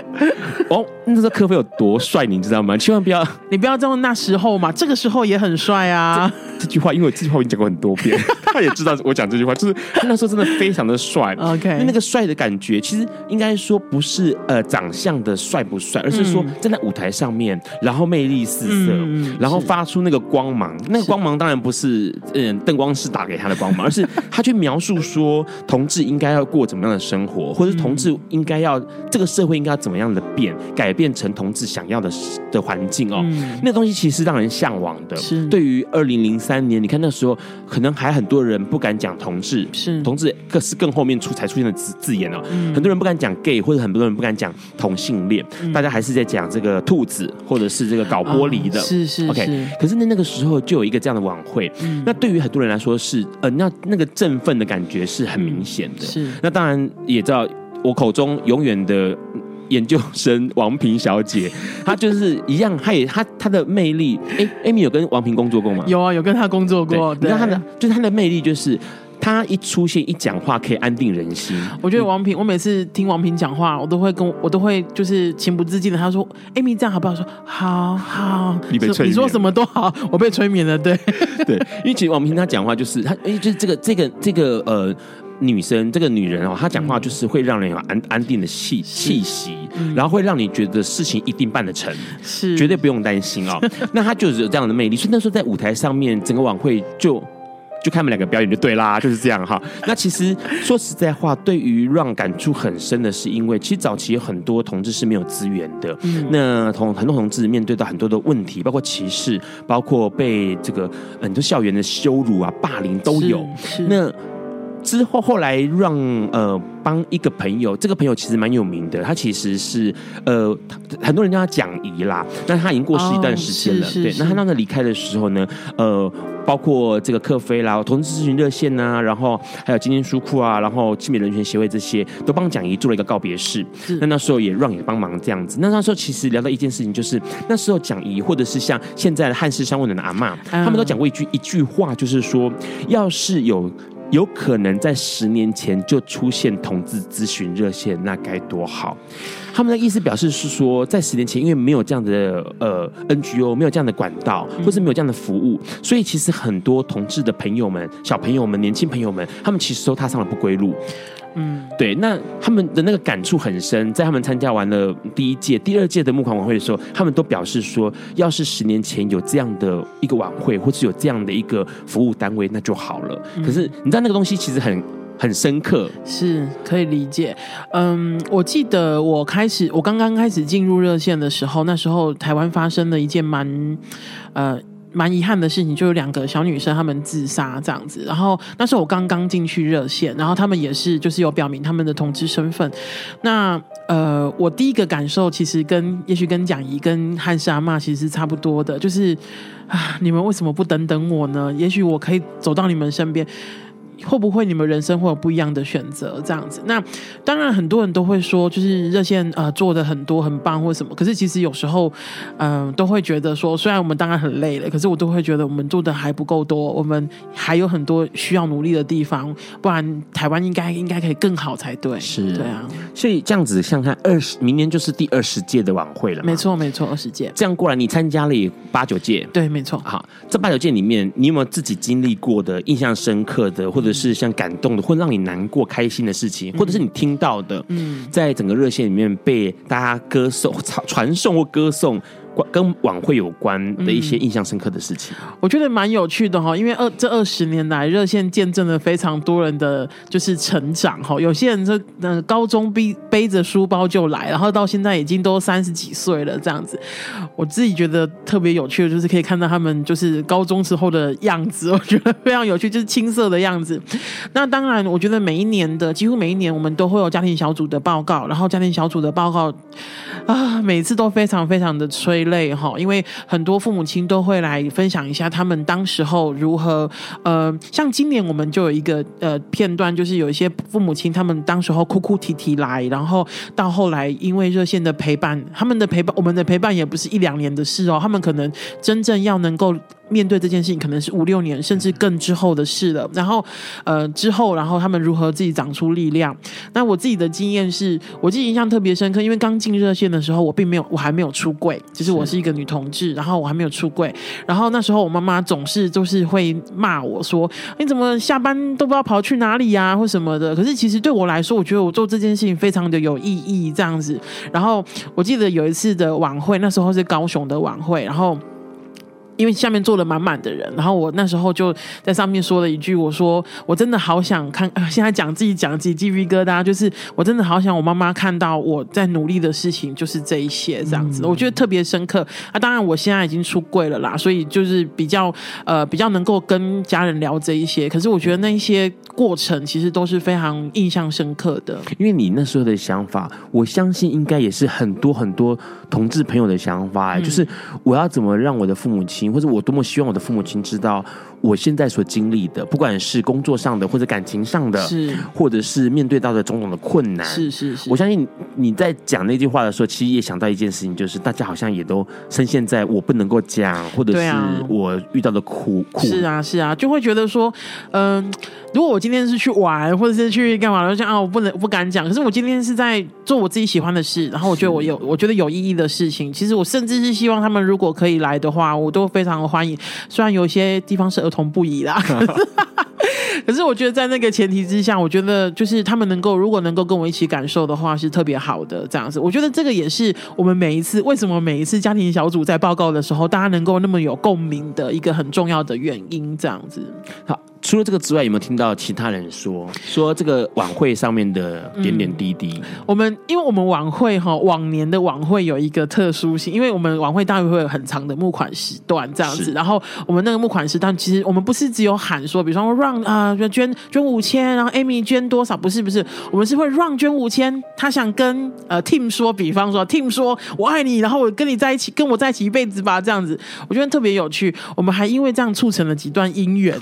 哦，那时候柯菲有多帅，你知道吗？千万不要，你不要这样。那时候嘛，这个时候也很帅啊。这句话，因为我这句话我已经讲过很多遍，他也知道我讲这句话，就是他那时候真的非常的帅。OK，那个帅的感觉，其实应该说不是呃长相的帅不帅，而是说站在舞台上面，然后魅力四射，嗯、然后发出那个光芒。那个光芒当然不是嗯灯光师打给他的光芒，而是他去描述说同志应该要过怎么样的生活，或者是同志应该要这个社会应该要怎么样的变，改变成同志想要的的环境哦。嗯、那个东西其实让人向往的。是对于二零零三年，你看那时候可能还很多人不敢讲同志，是同志更是更后面出才出现的字字眼哦。嗯、很多人不敢讲 gay，或者很多人不敢讲同性恋，嗯、大家还是在讲这个兔子，或者是这个搞玻璃的。哦、是是 OK。是可是那那个时候就有一个这样的晚会，嗯、那对于很多人来说是呃，那那个振奋的感觉是很明显的。嗯、是那当然也知道我口中永远的。研究生王平小姐，她就是一样，她也她她的魅力。哎，Amy 有跟王平工作过吗？有啊，有跟她工作过。对，你知道她的就是她的魅力，就是她一出现一讲话可以安定人心。我觉得王平，我每次听王平讲话，我都会跟我都会就是情不自禁的，她说：“Amy 这样好不好？”说：“好好。”你被催眠，你说什么都好，我被催眠了。对 对，因为其实王平她讲话就是她，哎，就是这个这个这个呃。女生这个女人哦，她讲话就是会让人有安安定的气气息，嗯、然后会让你觉得事情一定办得成，是。绝对不用担心哦。那她就是有这样的魅力，所以那时候在舞台上面，整个晚会就就看他们两个表演就对啦，就是这样哈。那其实说实在话，对于让感触很深的是，因为其实早期有很多同志是没有资源的，嗯、那同很多同志面对到很多的问题，包括歧视，包括被这个很多校园的羞辱啊、霸凌都有，那。之后后来让呃帮一个朋友，这个朋友其实蛮有名的，他其实是呃很多人叫他蒋怡啦，但他已经过世一段时间了，哦、对。那他那个离开的时候呢，呃，包括这个克菲啦、同志咨询热线呐，然后还有今天书库啊，然后性别人权协会这些，都帮蒋怡做了一个告别式。那那时候也让也帮忙这样子。那那时候其实聊到一件事情，就是那时候蒋怡或者是像现在的汉氏商问的阿嬷，他们都讲过一句一句话，就是说，要是有。有可能在十年前就出现同志咨询热线，那该多好！他们的意思表示是说，在十年前，因为没有这样的呃 NGO，没有这样的管道，或是没有这样的服务，所以其实很多同志的朋友们、小朋友们、年轻朋友们，他们其实都踏上了不归路。嗯，对，那他们的那个感触很深，在他们参加完了第一届、第二届的募款晚会的时候，他们都表示说，要是十年前有这样的一个晚会，或是有这样的一个服务单位，那就好了。可是你知道那个东西其实很很深刻，是可以理解。嗯，我记得我开始，我刚刚开始进入热线的时候，那时候台湾发生了一件蛮呃。蛮遗憾的事情，就有两个小女生，她们自杀这样子。然后那时候我刚刚进去热线，然后她们也是就是有表明他们的同志身份。那呃，我第一个感受其实跟也许跟蒋怡跟汉莎阿嬷其实是差不多的，就是啊，你们为什么不等等我呢？也许我可以走到你们身边。会不会你们人生会有不一样的选择？这样子，那当然很多人都会说，就是热线呃做的很多很棒或什么。可是其实有时候，嗯、呃，都会觉得说，虽然我们当然很累了，可是我都会觉得我们做的还不够多，我们还有很多需要努力的地方。不然台湾应该应该可以更好才对。是，对啊。所以这样子，像看二十，明年就是第二十届的晚会了。没错，没错，二十届。这样过来，你参加了也八九届。对，没错。好，这八九届里面，你有没有自己经历过的、印象深刻的，或者？是像感动的，或让你难过、开心的事情，或者是你听到的，嗯，在整个热线里面被大家歌颂、传颂或歌颂。跟晚会有关的一些印象深刻的事情，嗯、我觉得蛮有趣的哈。因为二这二十年来，热线见证了非常多人的就是成长哈。有些人这呃高中背背着书包就来，然后到现在已经都三十几岁了这样子。我自己觉得特别有趣的，就是可以看到他们就是高中时候的样子，我觉得非常有趣，就是青涩的样子。那当然，我觉得每一年的几乎每一年，我们都会有家庭小组的报告，然后家庭小组的报告啊，每次都非常非常的催。类哈，因为很多父母亲都会来分享一下他们当时候如何呃，像今年我们就有一个呃片段，就是有一些父母亲他们当时候哭哭啼啼来，然后到后来因为热线的陪伴，他们的陪伴，我们的陪伴也不是一两年的事哦，他们可能真正要能够面对这件事情，可能是五六年甚至更之后的事了。然后，呃，之后，然后他们如何自己长出力量？那我自己的经验是，我记得印象特别深刻，因为刚进热线的时候，我并没有，我还没有出柜，就是我是一个女同志，然后我还没有出柜。然后那时候我妈妈总是就是会骂我说：“你怎么下班都不知道跑去哪里呀，或什么的。”可是其实对我来说，我觉得我做这件事情非常的有意义，这样子。然后我记得有一次的晚会，那时候是高雄的晚会，然后。因为下面坐了满满的人，然后我那时候就在上面说了一句：“我说我真的好想看，现在讲自己讲自己鸡皮疙瘩，就是我真的好想我妈妈看到我在努力的事情，就是这一些这样子。嗯、我觉得特别深刻。啊，当然我现在已经出柜了啦，所以就是比较呃比较能够跟家人聊这一些。可是我觉得那一些过程其实都是非常印象深刻的。因为你那时候的想法，我相信应该也是很多很多同志朋友的想法，嗯、就是我要怎么让我的父母亲。或者我多么希望我的父母亲知道我现在所经历的，不管是工作上的或者感情上的，是或者是面对到的种种的困难，是是是。我相信你在讲那句话的时候，其实也想到一件事情，就是大家好像也都深陷在我不能够讲，或者是我遇到的苦苦。是啊是啊，就会觉得说，嗯、呃，如果我今天是去玩，或者是去干嘛，就像啊，我不能不敢讲。可是我今天是在做我自己喜欢的事，然后我觉得我有我觉得有意义的事情。其实我甚至是希望他们如果可以来的话，我都非常的欢迎。虽然有些地方是儿同不已啦，可是我觉得在那个前提之下，我觉得就是他们能够如果能够跟我一起感受的话，是特别好的这样子。我觉得这个也是我们每一次为什么每一次家庭小组在报告的时候，大家能够那么有共鸣的一个很重要的原因，这样子。好。除了这个之外，有没有听到其他人说说这个晚会上面的点点滴滴？嗯、我们因为我们晚会哈，往年的晚会有一个特殊性，因为我们晚会大约会有很长的募款时段这样子。然后我们那个募款时段，其实我们不是只有喊说，比方说让啊捐捐五千，然后 Amy 捐多少？不是不是，我们是会让捐五千。他想跟呃 Tim 说，比方说 Tim 说我爱你，然后我跟你在一起，跟我在一起一辈子吧，这样子，我觉得特别有趣。我们还因为这样促成了几段姻缘。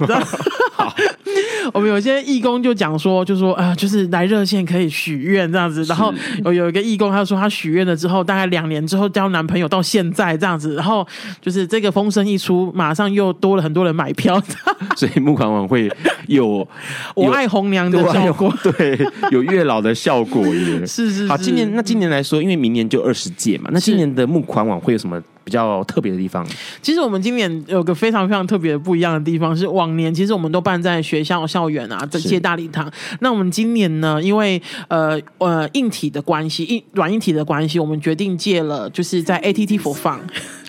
好，我们有些义工就讲说，就说啊、呃，就是来热线可以许愿这样子。然后有有一个义工，他说他许愿了之后，大概两年之后交男朋友，到现在这样子。然后就是这个风声一出，马上又多了很多人买票。所以募款晚会有 我爱红娘的效果，对，有月老的效果耶。是，是是。好，今年那今年来说，因为明年就二十届嘛，那今年的募款晚会有什么？比较特别的地方，其实我们今年有个非常非常特别的不一样的地方，是往年其实我们都办在学校校园啊，这些大礼堂。那我们今年呢，因为呃呃硬体的关系，硬软硬体的关系，我们决定借了，就是在 ATT for Fun。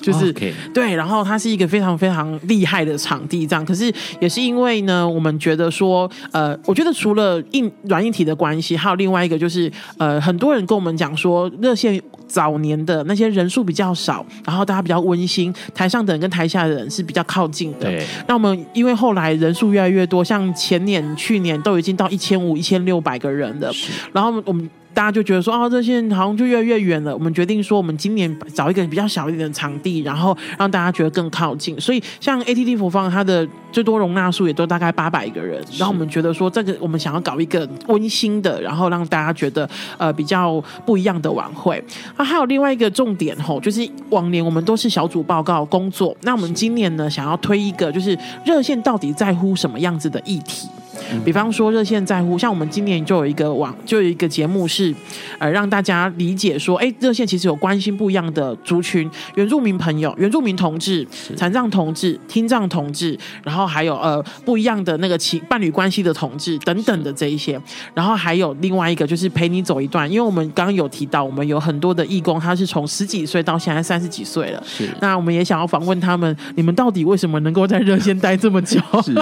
就是对，然后它是一个非常非常厉害的场地，这样。可是也是因为呢，我们觉得说，呃，我觉得除了硬软硬体的关系，还有另外一个就是，呃，很多人跟我们讲说，热线早年的那些人数比较少，然后大家比较温馨，台上的人跟台下的人是比较靠近的。对。那我们因为后来人数越来越多，像前年、去年都已经到一千五、一千六百个人了，然后我们。大家就觉得说，哦，热线好像就越来越远了。我们决定说，我们今年找一个比较小一点的场地，然后让大家觉得更靠近。所以，像 ATT 福方，它的最多容纳数也都大概八百个人。然后我们觉得说，这个我们想要搞一个温馨的，然后让大家觉得呃比较不一样的晚会。啊，还有另外一个重点吼，就是往年我们都是小组报告工作，那我们今年呢，想要推一个，就是热线到底在乎什么样子的议题。比方说，热线在乎，像我们今年就有一个网，就有一个节目是，呃，让大家理解说，哎，热线其实有关心不一样的族群，原住民朋友、原住民同志、残障同志、听障同志，然后还有呃不一样的那个情伴侣关系的同志等等的这一些，然后还有另外一个就是陪你走一段，因为我们刚刚有提到，我们有很多的义工，他是从十几岁到现在三十几岁了，是，那我们也想要访问他们，你们到底为什么能够在热线待这么久？是，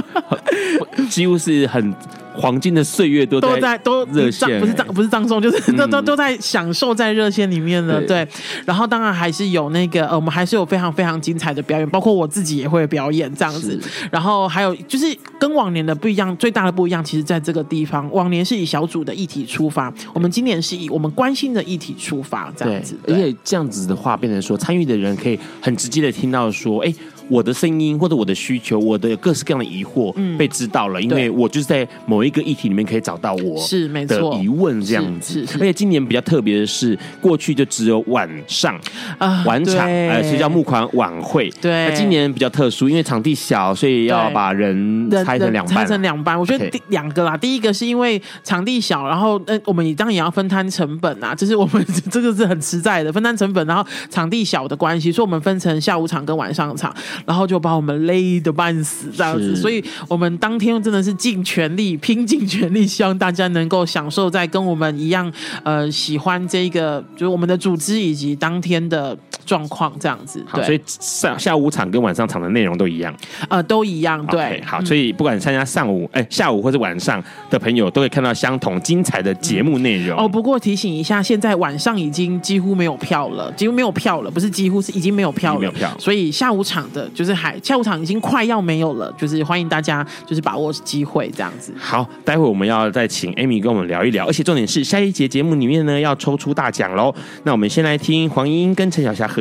几乎是。很黄金的岁月都在都在都热线，不是葬不是葬送，就是都都都在享受在热线里面了。对，然后当然还是有那个呃，我们还是有非常非常精彩的表演，包括我自己也会表演这样子。然后还有就是跟往年的不一样，最大的不一样，其实在这个地方，往年是以小组的议题出发，我们今年是以我们关心的议题出发这样子。而且这样子的话，变成说参与的人可以很直接的听到说，哎。我的声音或者我的需求，我的各式各样的疑惑被知道了，嗯、因为我就是在某一个议题里面可以找到我是没错疑问这样子。而且今年比较特别的是，过去就只有晚上啊晚场，呃，是叫募款晚会。对，那今年比较特殊，因为场地小，所以要把人拆成两半。拆成两班，我觉得第两个啦。第一个是因为场地小，然后呃，我们也当然也要分摊成本啊，就是我们 这个是很实在的分摊成本，然后场地小的关系，所以我们分成下午场跟晚上场，然后就把我们累的半死这样子。所以我们当天真的是尽全力，拼尽全力，希望大家能够享受在跟我们一样，呃，喜欢这个就是我们的组织以及当天的状况这样子。对，所以上下午场跟晚上场的内容都一样，呃，都一样。对，好，所以不管参加上午、哎下午或是晚上的朋友，都会看到相同精彩的节目内容。哦，不过提醒一下，现在晚上已经几乎没有票了，几乎没有票了，不是几乎是已经没有票了，没有票。所以下午场的，就是还下午场已经快要没有了，就是欢迎大家就是把握机会这样子。好，待会我们要再请 Amy 跟我们聊一聊，而且重点是下一节节目里面呢要抽出大奖喽。那我们先来听黄莺莺跟陈小霞合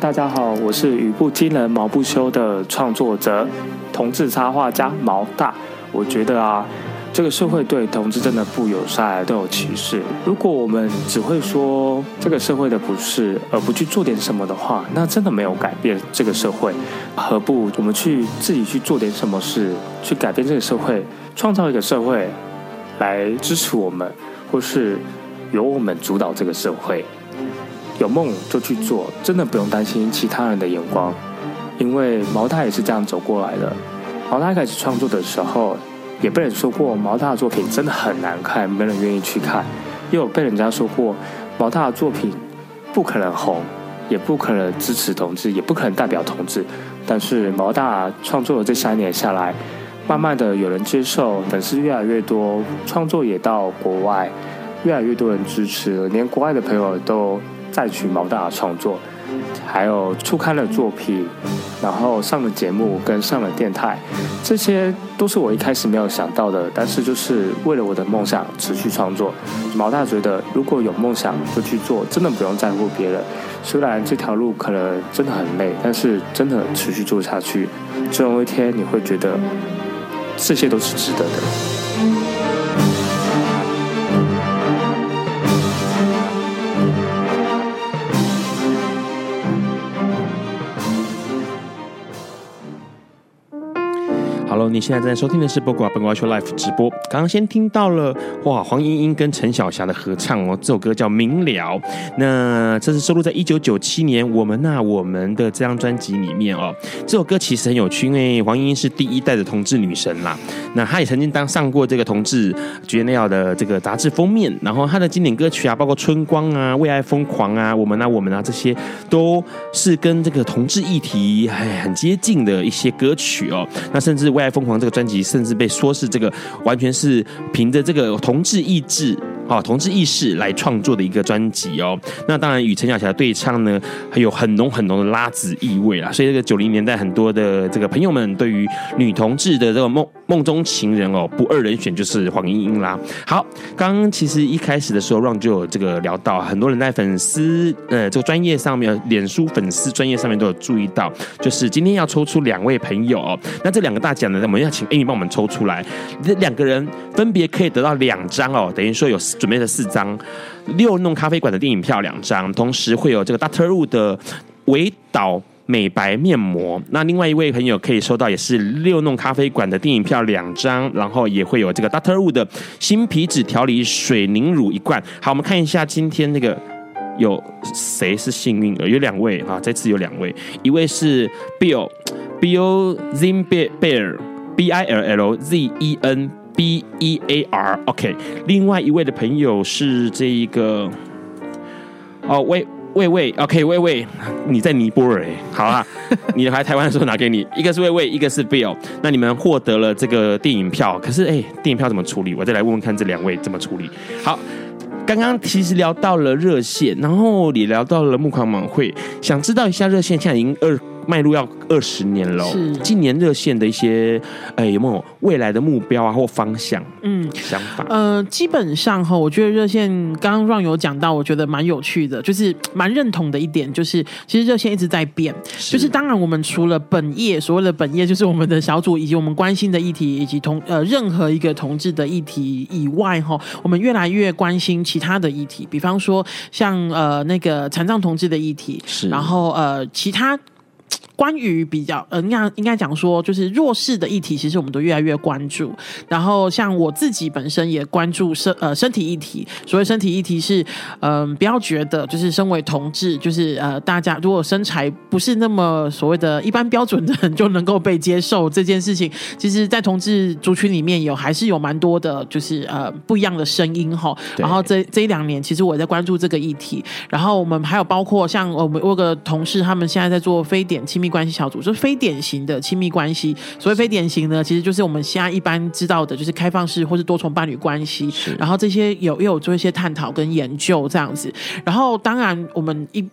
大家好，我是语不惊人毛不休的创作者，同志插画家毛大。我觉得啊，这个社会对同志真的不友善，都有歧视。如果我们只会说这个社会的不是，而不去做点什么的话，那真的没有改变这个社会。何不我们去自己去做点什么事，去改变这个社会，创造一个社会来支持我们，或是由我们主导这个社会？有梦就去做，真的不用担心其他人的眼光，因为毛大也是这样走过来的。毛大开始创作的时候，也被人说过毛大的作品真的很难看，没人愿意去看；也有被人家说过毛大的作品不可能红，也不可能支持同志，也不可能代表同志。但是毛大创作了这三年下来，慢慢的有人接受，粉丝越来越多，创作也到国外，越来越多人支持，连国外的朋友都。再去毛大创作，还有出刊的作品，然后上了节目跟上了电台，这些都是我一开始没有想到的。但是就是为了我的梦想持续创作。毛大觉得如果有梦想就去做，真的不用在乎别人。虽然这条路可能真的很累，但是真的持续做下去，总有一天你会觉得这些都是值得的。你现在正在收听的是播瓜笨瓜秀 Live 直播。刚刚先听到了哇，黄莺莺跟陈小霞的合唱哦，这首歌叫《明了》。那这是收录在一九九七年《我们那我们的》这张专辑里面哦。这首歌其实很有趣，因为黄莺莺是第一代的同志女神啦。那她也曾经当上过这个同志 GNL 的这个杂志封面。然后她的经典歌曲啊，包括《春光》啊、《为爱疯狂》啊、《我们那我们啊》这些，都是跟这个同志议题哎很接近的一些歌曲哦。那甚至为爱疯狂这个专辑，甚至被说是这个完全是凭着这个同志意志。哦，同志意识来创作的一个专辑哦。那当然与陈小霞对唱呢，还有很浓很浓的拉子意味啦。所以这个九零年代很多的这个朋友们，对于女同志的这个梦梦中情人哦，不二人选就是黄莺莺啦。好，刚刚其实一开始的时候，Ron 就有这个聊到，很多人在粉丝呃这个专业上面，脸书粉丝专业上面都有注意到，就是今天要抽出两位朋友哦。那这两个大奖呢，我们要请 Amy 帮我们抽出来，这两个人分别可以得到两张哦，等于说有。准备了四张六弄咖啡馆的电影票两张，同时会有这个 Doctor Wu 的维导美白面膜。那另外一位朋友可以收到也是六弄咖啡馆的电影票两张，然后也会有这个 Doctor Wu 的新皮脂调理水凝乳一罐。好，我们看一下今天那个有谁是幸运儿？有两位啊，这次有两位，一位是 Bill Bill Zimbear B I L L Z E N。B E A R，OK。另外一位的朋友是这一个哦，喂喂喂，OK，喂喂，你在尼泊尔，好啊，你来台湾的时候拿给你，一个是喂喂，一个是 Bill，那你们获得了这个电影票，可是哎，电影票怎么处理？我再来问问看这两位怎么处理。好，刚刚其实聊到了热线，然后也聊到了募款晚会，想知道一下热线现在已经二。迈入要二十年了，是今年热线的一些，哎，有没有未来的目标啊或方向？嗯，想法。呃，基本上哈，我觉得热线刚刚 Ron 有讲到，我觉得蛮有趣的，就是蛮认同的一点，就是其实热线一直在变。是就是当然，我们除了本业，所谓的本业就是我们的小组以及我们关心的议题，以及同呃任何一个同志的议题以外哈，我们越来越关心其他的议题，比方说像呃那个残障同志的议题，是然后呃其他。关于比较呃，应该应该讲说，就是弱势的议题，其实我们都越来越关注。然后像我自己本身也关注身呃身体议题。所谓身体议题是，嗯、呃，不要觉得就是身为同志，就是呃大家如果身材不是那么所谓的一般标准的人就能够被接受这件事情。其实，在同志族群里面有还是有蛮多的，就是呃不一样的声音哈。然后这这一两年，其实我在关注这个议题。然后我们还有包括像我们我有个同事，他们现在在做非典亲密。关系小组就是非典型的亲密关系。所谓非典型呢，其实就是我们现在一般知道的，就是开放式或是多重伴侣关系。然后这些有也有做一些探讨跟研究这样子。然后当然我们一。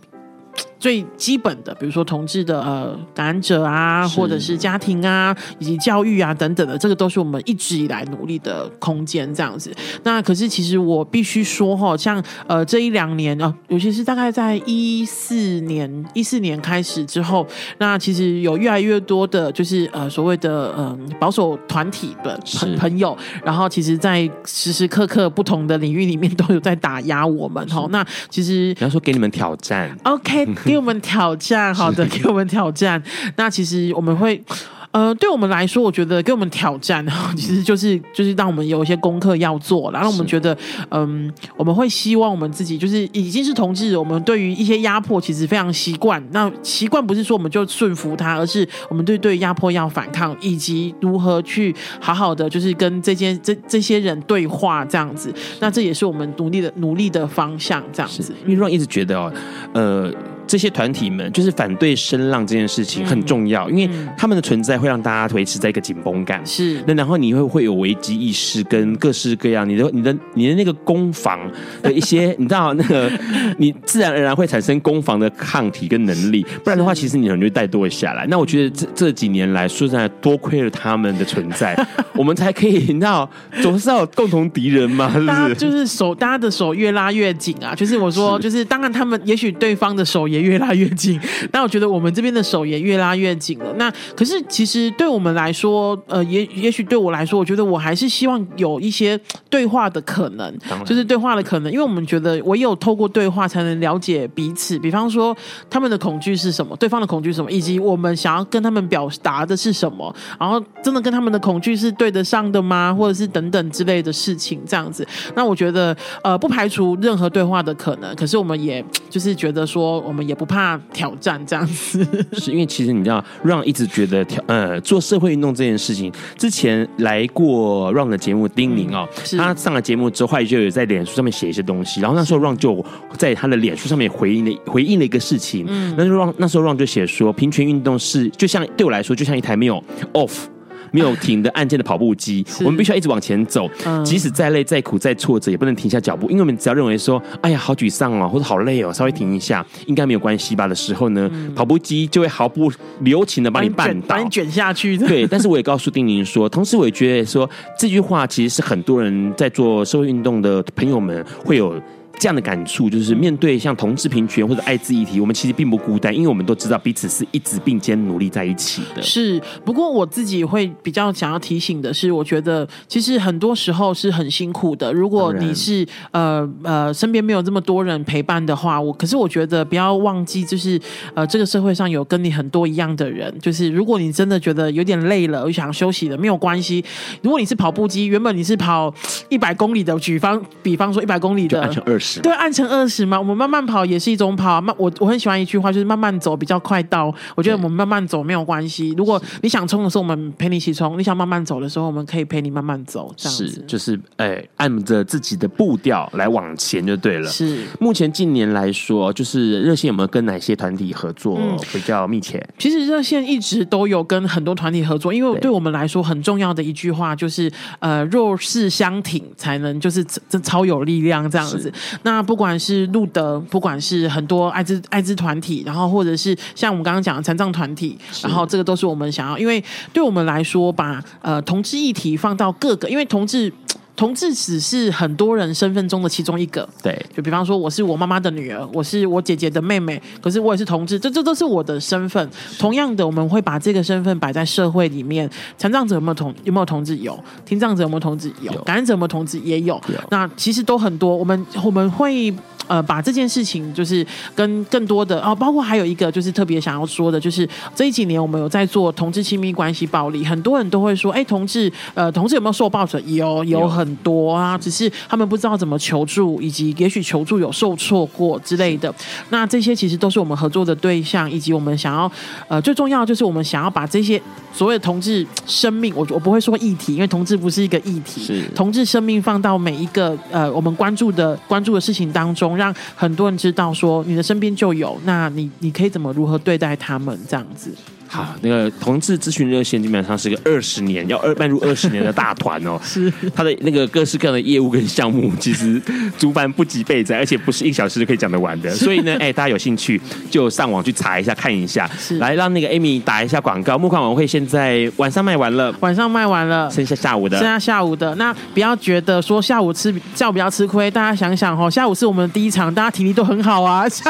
最基本的，比如说同志的呃感染者啊，或者是家庭啊，以及教育啊等等的，这个都是我们一直以来努力的空间，这样子。那可是其实我必须说哈，像呃这一两年啊，尤其是大概在一四年一四年开始之后，那其实有越来越多的，就是呃所谓的嗯、呃、保守团体的朋朋友，然后其实在时时刻刻不同的领域里面都有在打压我们哈。那其实你要说给你们挑战，OK。给我们挑战，好的，给我们挑战。那其实我们会。呃，对我们来说，我觉得给我们挑战，其实就是就是让我们有一些功课要做，然后我们觉得，嗯，我们会希望我们自己就是已经是同志，我们对于一些压迫其实非常习惯。那习惯不是说我们就顺服他，而是我们对对压迫要反抗，以及如何去好好的就是跟这些这这些人对话这样子。那这也是我们努力的努力的方向，这样子。因为一直觉得哦，呃。这些团体们就是反对声浪这件事情很重要，嗯、因为他们的存在会让大家维持在一个紧绷感。是，那然后你会会有危机意识跟各式各样，你的你的你的那个攻防的一些，你知道那个你自然而然会产生攻防的抗体跟能力，不然的话，其实你很容易怠惰下来。那我觉得这这几年来说实在多亏了他们的存在，我们才可以，你知道总是要有共同敌人嘛，是不是？就是手大家的手越拉越紧啊，就是我说，就是当然他们也许对方的手也。也越拉越近，那我觉得我们这边的手也越拉越紧了。那可是其实对我们来说，呃，也也许对我来说，我觉得我还是希望有一些对话的可能，就是对话的可能，因为我们觉得唯有透过对话才能了解彼此。比方说他们的恐惧是什么，对方的恐惧是什么，以及我们想要跟他们表达的是什么，然后真的跟他们的恐惧是对得上的吗？或者是等等之类的事情，这样子。那我觉得呃，不排除任何对话的可能。可是我们也就是觉得说我们。也不怕挑战这样子，是因为其实你知道，Ron 一直觉得挑呃做社会运动这件事情，之前来过 Ron 的节目丁宁哦，嗯、他上了节目之后，后来就有在脸书上面写一些东西，然后那时候 Ron 就在他的脸书上面回应了回应了一个事情，嗯，那时候 Ron 那时候 Ron 就写说，平权运动是就像对我来说，就像一台没有 off。没有停的按键的跑步机，我们必须要一直往前走，嗯、即使再累、再苦、再挫折，也不能停下脚步。因为我们只要认为说，哎呀，好沮丧哦，或者好累哦，稍微停一下，应该没有关系吧的时候呢，嗯、跑步机就会毫不留情的把你绊倒，把你卷下去。对，但是我也告诉丁宁说，同时我也觉得说，这句话其实是很多人在做社会运动的朋友们会有。这样的感触就是，面对像同志平权或者艾滋议题，我们其实并不孤单，因为我们都知道彼此是一直并肩努力在一起的。是，不过我自己会比较想要提醒的是，我觉得其实很多时候是很辛苦的。如果你是呃呃身边没有这么多人陪伴的话，我可是我觉得不要忘记，就是呃这个社会上有跟你很多一样的人。就是如果你真的觉得有点累了，我想休息了，没有关系。如果你是跑步机，原本你是跑一百公里的，举方比方说一百公里的，就按成二十。十。对，按成二十嘛。我们慢慢跑也是一种跑。慢，我我很喜欢一句话，就是慢慢走比较快到。我觉得我们慢慢走没有关系。如果你想冲的时候，我们陪你一起冲；你想慢慢走的时候，我们可以陪你慢慢走。这样子是，就是哎，按着自己的步调来往前就对了。是。目前近年来说，就是热线有没有跟哪些团体合作比较密切？嗯、其实热线一直都有跟很多团体合作，因为对我们来说很重要的一句话就是，呃，弱势相挺才能就是这超有力量这样子。那不管是路德，不管是很多艾滋艾滋团体，然后或者是像我们刚刚讲的残障团体，然后这个都是我们想要，因为对我们来说，把呃同志议题放到各个，因为同志。同志只是很多人身份中的其中一个，对，就比方说我是我妈妈的女儿，我是我姐姐的妹妹，可是我也是同志，这这都是我的身份。同样的，我们会把这个身份摆在社会里面。残障者有没有同有没有同志？有，听障者有没有同志？有，感染者有没有同志？也有。有。那其实都很多，我们我们会。呃，把这件事情就是跟更多的哦，包括还有一个就是特别想要说的，就是这几年我们有在做同志亲密关系暴力，很多人都会说，哎，同志呃，同志有没有受暴者？有，有很多啊，只是他们不知道怎么求助，以及也许求助有受挫过之类的。那这些其实都是我们合作的对象，以及我们想要呃，最重要的就是我们想要把这些所谓的同志生命，我我不会说议题，因为同志不是一个议题，是同志生命放到每一个呃我们关注的关注的事情当中。让很多人知道，说你的身边就有，那你你可以怎么如何对待他们这样子。好，那个同志咨询热线基本上是个二十年要二迈入二十年的大团哦。是，他的那个各式各样的业务跟项目，其实族繁不及备载，而且不是一小时就可以讲得完的。所以呢，哎，大家有兴趣就上网去查一下，看一下。是，来让那个 Amy 打一下广告。募款晚会现在晚上卖完了，晚上卖完了，剩下下午的，剩下下午的。那不要觉得说下午吃下午比较吃亏，大家想想哦，下午是我们的第一场，大家体力都很好啊。是，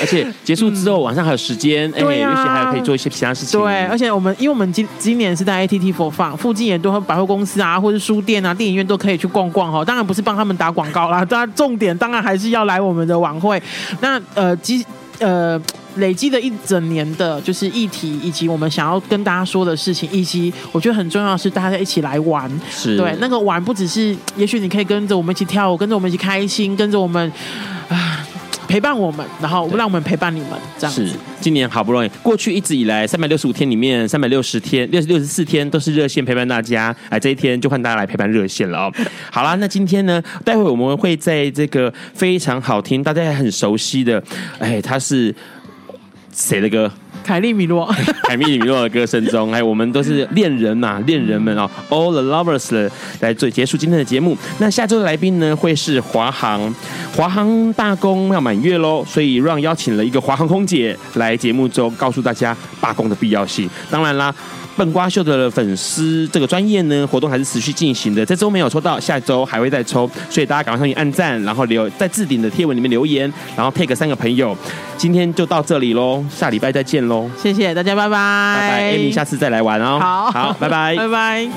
而且结束之后晚上还有时间，哎，而且还可以做一些其他事情。对，而且。我们因为我们今今年是在 ATT 4 FUN 附近，也都和百货公司啊，或者书店啊、电影院都可以去逛逛哈。当然不是帮他们打广告啦，当然重点当然还是要来我们的晚会。那呃，积呃累积的一整年的就是议题，以及我们想要跟大家说的事情，以及我觉得很重要的是大家一起来玩。是对那个玩不只是，也许你可以跟着我们一起跳舞，跟着我们一起开心，跟着我们啊。陪伴我们，然后让我们陪伴你们，这样子。是，今年好不容易，过去一直以来三百六十五天里面，三百六十天、六十六十四天都是热线陪伴大家，哎，这一天就换大家来陪伴热线了哦。好啦，那今天呢，待会我们会在这个非常好听、大家也很熟悉的，哎，他是谁的歌？凯利米洛，凯利米洛的歌声中，哎，我们都是恋人嘛，恋人们哦，All the lovers 来做结束今天的节目。那下周的来宾呢，会是华航，华航罢工要满月喽，所以让邀请了一个华航空姐来节目中告诉大家罢工的必要性。当然啦。笨瓜秀的粉丝这个专业呢，活动还是持续进行的。这周没有抽到，下周还会再抽，所以大家赶快上去按赞，然后留在置顶的贴文里面留言，然后 tag 三个朋友。今天就到这里喽，下礼拜再见喽！谢谢大家，拜拜，拜拜，Amy，下次再来玩哦。好，好，拜拜，拜拜。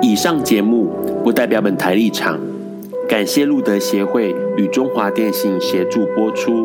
以上节目不代表本台立场。感谢路德协会与中华电信协助播出。